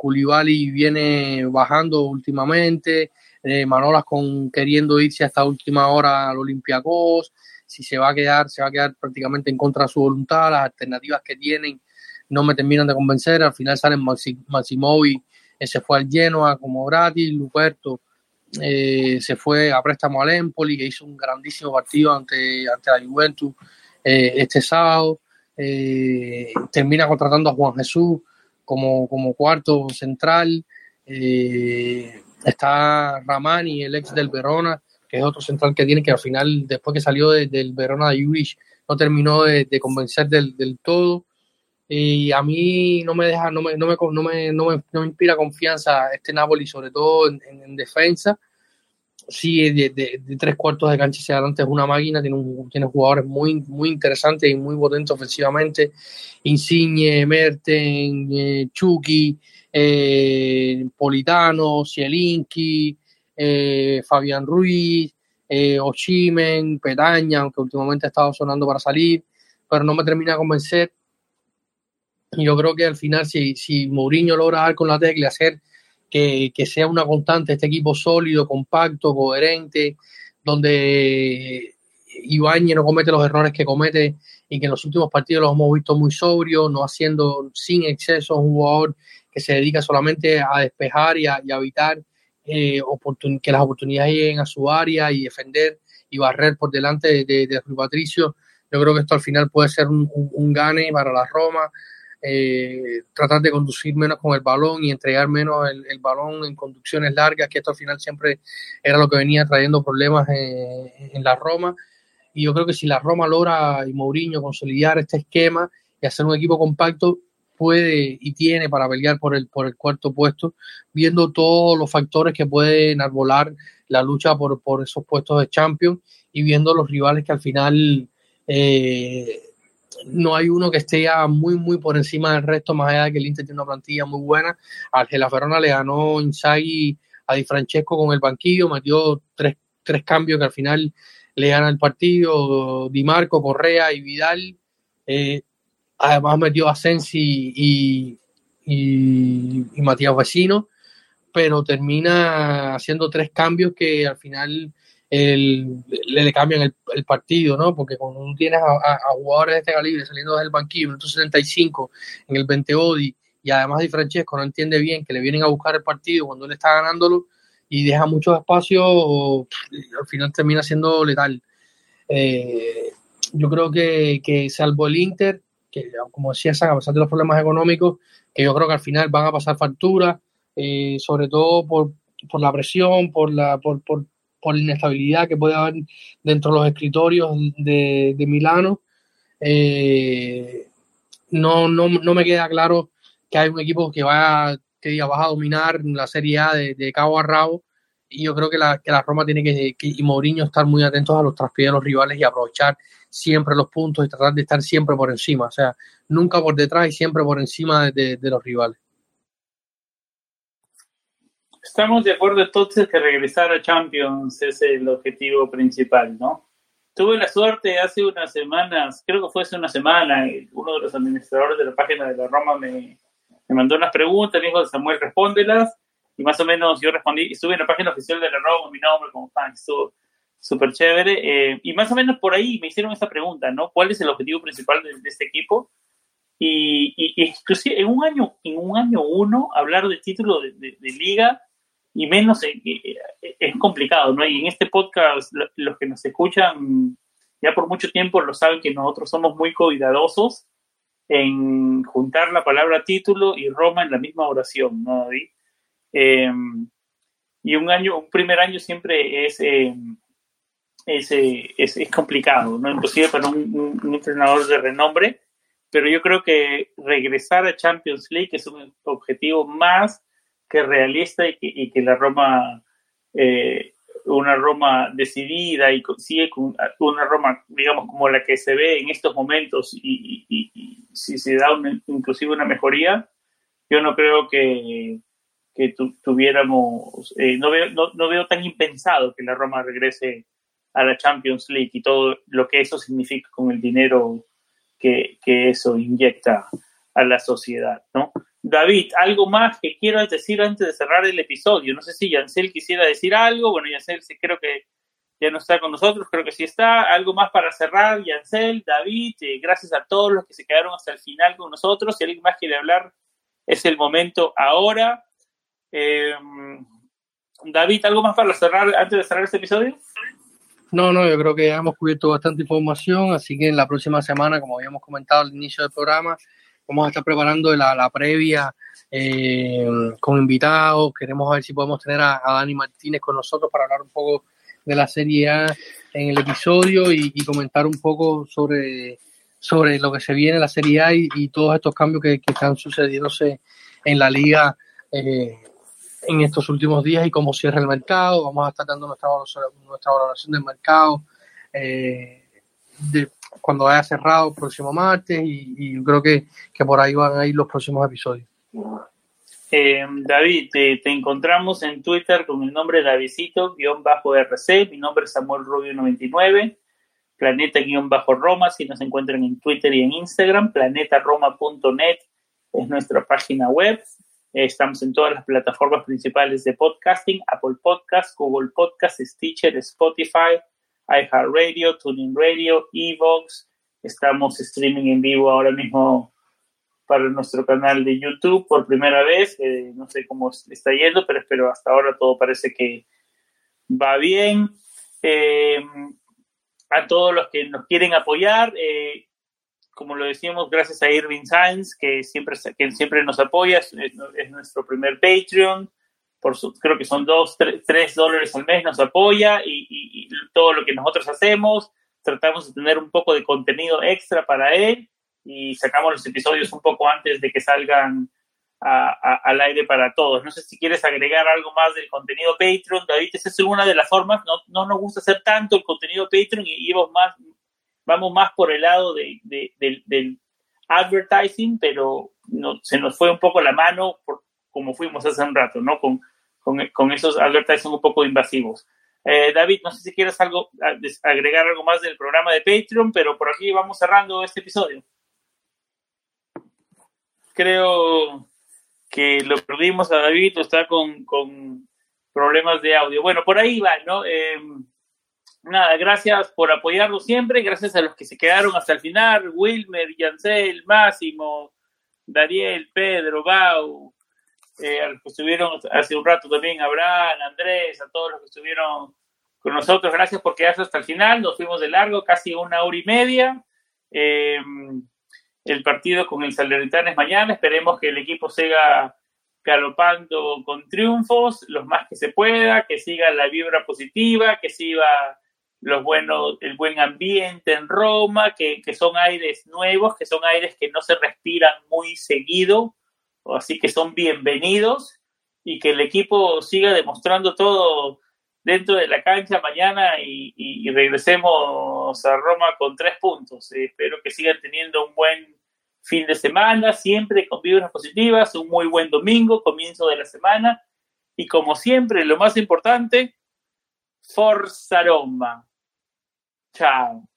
viene bajando últimamente, eh, Manolas con queriendo irse hasta última hora al Olympiacos, si se va a quedar, se va a quedar prácticamente en contra de su voluntad, las alternativas que tienen no me terminan de convencer, al final salen Maximovi, eh, se fue al Genoa como gratis, Luperto eh, se fue a préstamo al Empoli, que hizo un grandísimo partido ante, ante la Juventus eh, este sábado, termina contratando a Juan Jesús como, como cuarto central, está Ramani, el ex del Verona, que es otro central que tiene, que al final, después que salió del Verona de Juvic, no terminó de, convencer del, todo. Y a mí no me deja, no me, no me, no me, no me, inspira confianza este Napoli, sobre todo en, defensa. Sí, de, tres cuartos de cancha hacia adelante es una máquina, tiene, tiene jugadores muy, muy interesantes y muy potentes ofensivamente. Insigne, Merten, eh, Chucky, eh, Politano, Zielinski, eh, Fabián Ruiz, eh, Oshimen, Petaña, aunque últimamente ha estado sonando para salir, pero no me termina de convencer. Yo creo que al final, si, si Mourinho logra dar con la tecla, hacer que, sea una constante este equipo sólido, compacto, coherente, donde Ibañez no comete los errores que comete y que en los últimos partidos los hemos visto muy sobrio, no haciendo sin exceso un jugador que se dedica solamente a despejar y a, y a evitar eh, que las oportunidades lleguen a su área y defender y barrer por delante de, de, Patricio. Yo creo que esto al final puede ser un, un, gane para la Roma. Eh, tratar de conducir menos con el balón y entregar menos el, balón en conducciones largas, que esto al final siempre era lo que venía trayendo problemas en, en la Roma. Y yo creo que si la Roma logra y Mourinho consolidar este esquema y hacer un equipo compacto, puede y tiene para pelear por el, por el cuarto puesto, viendo todos los factores que pueden arbolar la lucha por, por esos puestos de champion y viendo los rivales que al final eh, no hay uno que esté ya muy, muy por encima del resto, más allá de que el Inter tiene una plantilla muy buena. Argela Ferrona le ganó Inzaghi a Di Francesco con el banquillo, metió tres, tres cambios que al final le gana el partido, Di Marco, Correa y Vidal. Eh, además metió a Sensi y, y, y, Matías Vecino, pero termina haciendo tres cambios que al final el, le, cambian el, el, partido, ¿no? Porque cuando tú tienes a, a, jugadores de este calibre saliendo del banquillo en el 75, en el 20 Odi, y además Di Francesco no entiende bien que le vienen a buscar el partido cuando él está ganándolo y deja muchos espacios, al final termina siendo letal. Eh, yo creo que, que, salvo el Inter, que como decía San, a pesar de los problemas económicos, que yo creo que al final van a pasar factura, eh, sobre todo por, por, la presión, por la, por, por, por, la inestabilidad que puede haber dentro de los escritorios de, de Milano. Eh, no, no, no me queda claro que hay un equipo que va que diga vas a dominar la Serie A de, de cabo a rabo y yo creo que la, que la Roma tiene que, que, y Mourinho estar muy atentos a los traspiés de los rivales y aprovechar siempre los puntos y tratar de estar siempre por encima, o sea, nunca por detrás y siempre por encima de, de, los rivales. Estamos de acuerdo entonces que regresar a Champions es el objetivo principal, ¿no? Tuve la suerte hace unas semanas, creo que fue hace una semana, uno de los administradores de la página de la Roma me, me mandó unas preguntas, me dijo, Samuel, respóndelas. Y más o menos yo respondí, estuve en la página oficial de la Roma, mi nombre como fan, estuvo súper chévere. Eh, y más o menos por ahí me hicieron esa pregunta, ¿no? ¿Cuál es el objetivo principal de, de este equipo? Y, y, inclusive en un año, en un año uno, hablar del título de, de, de liga y menos eh, eh, es complicado, ¿no? Y en este podcast, los que nos escuchan ya por mucho tiempo lo saben que nosotros somos muy cuidadosos en juntar la palabra título y Roma en la misma oración, ¿no, David? Eh, y un año, un primer año siempre es, eh, es, es, es, complicado, ¿no? Inclusive para un, un, un, entrenador de renombre, pero yo creo que regresar a Champions League es un objetivo más que realista y que, y que la Roma, eh, una Roma decidida y consigue una Roma, digamos, como la que se ve en estos momentos y, y, y si se da inclusive una mejoría, yo no creo que, que tu, tuviéramos, eh, no, veo, no, no, veo tan impensado que la Roma regrese a la Champions League y todo lo que eso significa con el dinero que, que eso inyecta a la sociedad, ¿no? David, ¿algo más que quieras decir antes de cerrar el episodio? No sé si Yancel quisiera decir algo. Bueno, Yancel creo que ya no está con nosotros, creo que sí está. ¿Algo más para cerrar, Yancel, David? Eh, gracias a todos los que se quedaron hasta el final con nosotros. Si alguien más quiere hablar, es el momento ahora. Eh, David, ¿algo más para cerrar antes de cerrar este episodio? No, no, yo creo que ya hemos cubierto bastante información, así que en la próxima semana, como habíamos comentado al inicio del programa, vamos a estar preparando la, la previa eh, con invitados. Queremos ver si podemos tener a, Dani Martínez con nosotros para hablar un poco de la Serie A en el episodio y, y comentar un poco sobre, sobre lo que se viene en la Serie A y, y todos estos cambios que, que, están sucediéndose en la liga eh, en estos últimos días y cómo cierra el mercado. Vamos a estar dando nuestra, nuestra valoración del mercado. Eh, de, cuando haya cerrado el próximo martes y, y creo que, que, por ahí van a ir los próximos episodios. Eh, David, te, encontramos en Twitter con el nombre Davidito-RC, mi nombre es Samuel Rubio99, Planeta-Roma, si nos encuentran en Twitter y en Instagram, planetaroma.net es nuestra página web, estamos en todas las plataformas principales de podcasting, Apple Podcast, Google Podcast, Stitcher, Spotify, iHeartRadio, Tuning Radio, Evox. Estamos streaming en vivo ahora mismo para nuestro canal de YouTube por primera vez. Eh, no sé cómo está yendo, pero espero hasta ahora todo parece que va bien. Eh, a todos los que nos quieren apoyar, eh, como lo decíamos, gracias a Irving Sainz, que siempre, que siempre nos apoya, es, es nuestro primer Patreon. Por su, creo que son dos, tres, tres, dólares al mes, nos apoya y, todo lo que nosotros hacemos, tratamos de tener un poco de contenido extra para él y sacamos los episodios un poco antes de que salgan al aire para todos. No sé si quieres agregar algo más del contenido Patreon, David, esa es una de las formas, no, no nos gusta hacer tanto el contenido Patreon y, vamos, más, vamos más por el lado de, del advertising, pero no, se nos fue un poco la mano por, como fuimos hace un rato, ¿no? Con, con, con esos advertising un poco invasivos. Eh, David, no sé si quieres algo, agregar algo más del programa de Patreon, pero por aquí vamos cerrando este episodio. Creo que lo perdimos a David, está con, con problemas de audio. Bueno, por ahí va, ¿no? Em, nada, gracias por apoyarlo siempre, gracias a los que se quedaron hasta el final, Wilmer, Yancel, Máximo, Daniel, Pedro, Bau, eh, a los que estuvieron hace un rato también, Abraham, Andrés, a todos los que estuvieron con nosotros, gracias por quedarse hasta el final, nos fuimos de largo, casi una hora y media. Em, el partido con el Salernitana es mañana, esperemos que el equipo siga galopando con triunfos, los más que se pueda, que siga la vibra positiva, que siga los buenos, el buen ambiente en Roma, que, que, son aires nuevos, que son aires que no se respiran muy seguido, así que son bienvenidos y que el equipo siga demostrando todo dentro de la cancha mañana y, y, regresemos a Roma con tres puntos. espero que sigan teniendo un buen fin de semana, siempre con vibras positivas, un muy buen domingo, comienzo de la semana y como siempre, lo más importante, Forza Roma. Ciao.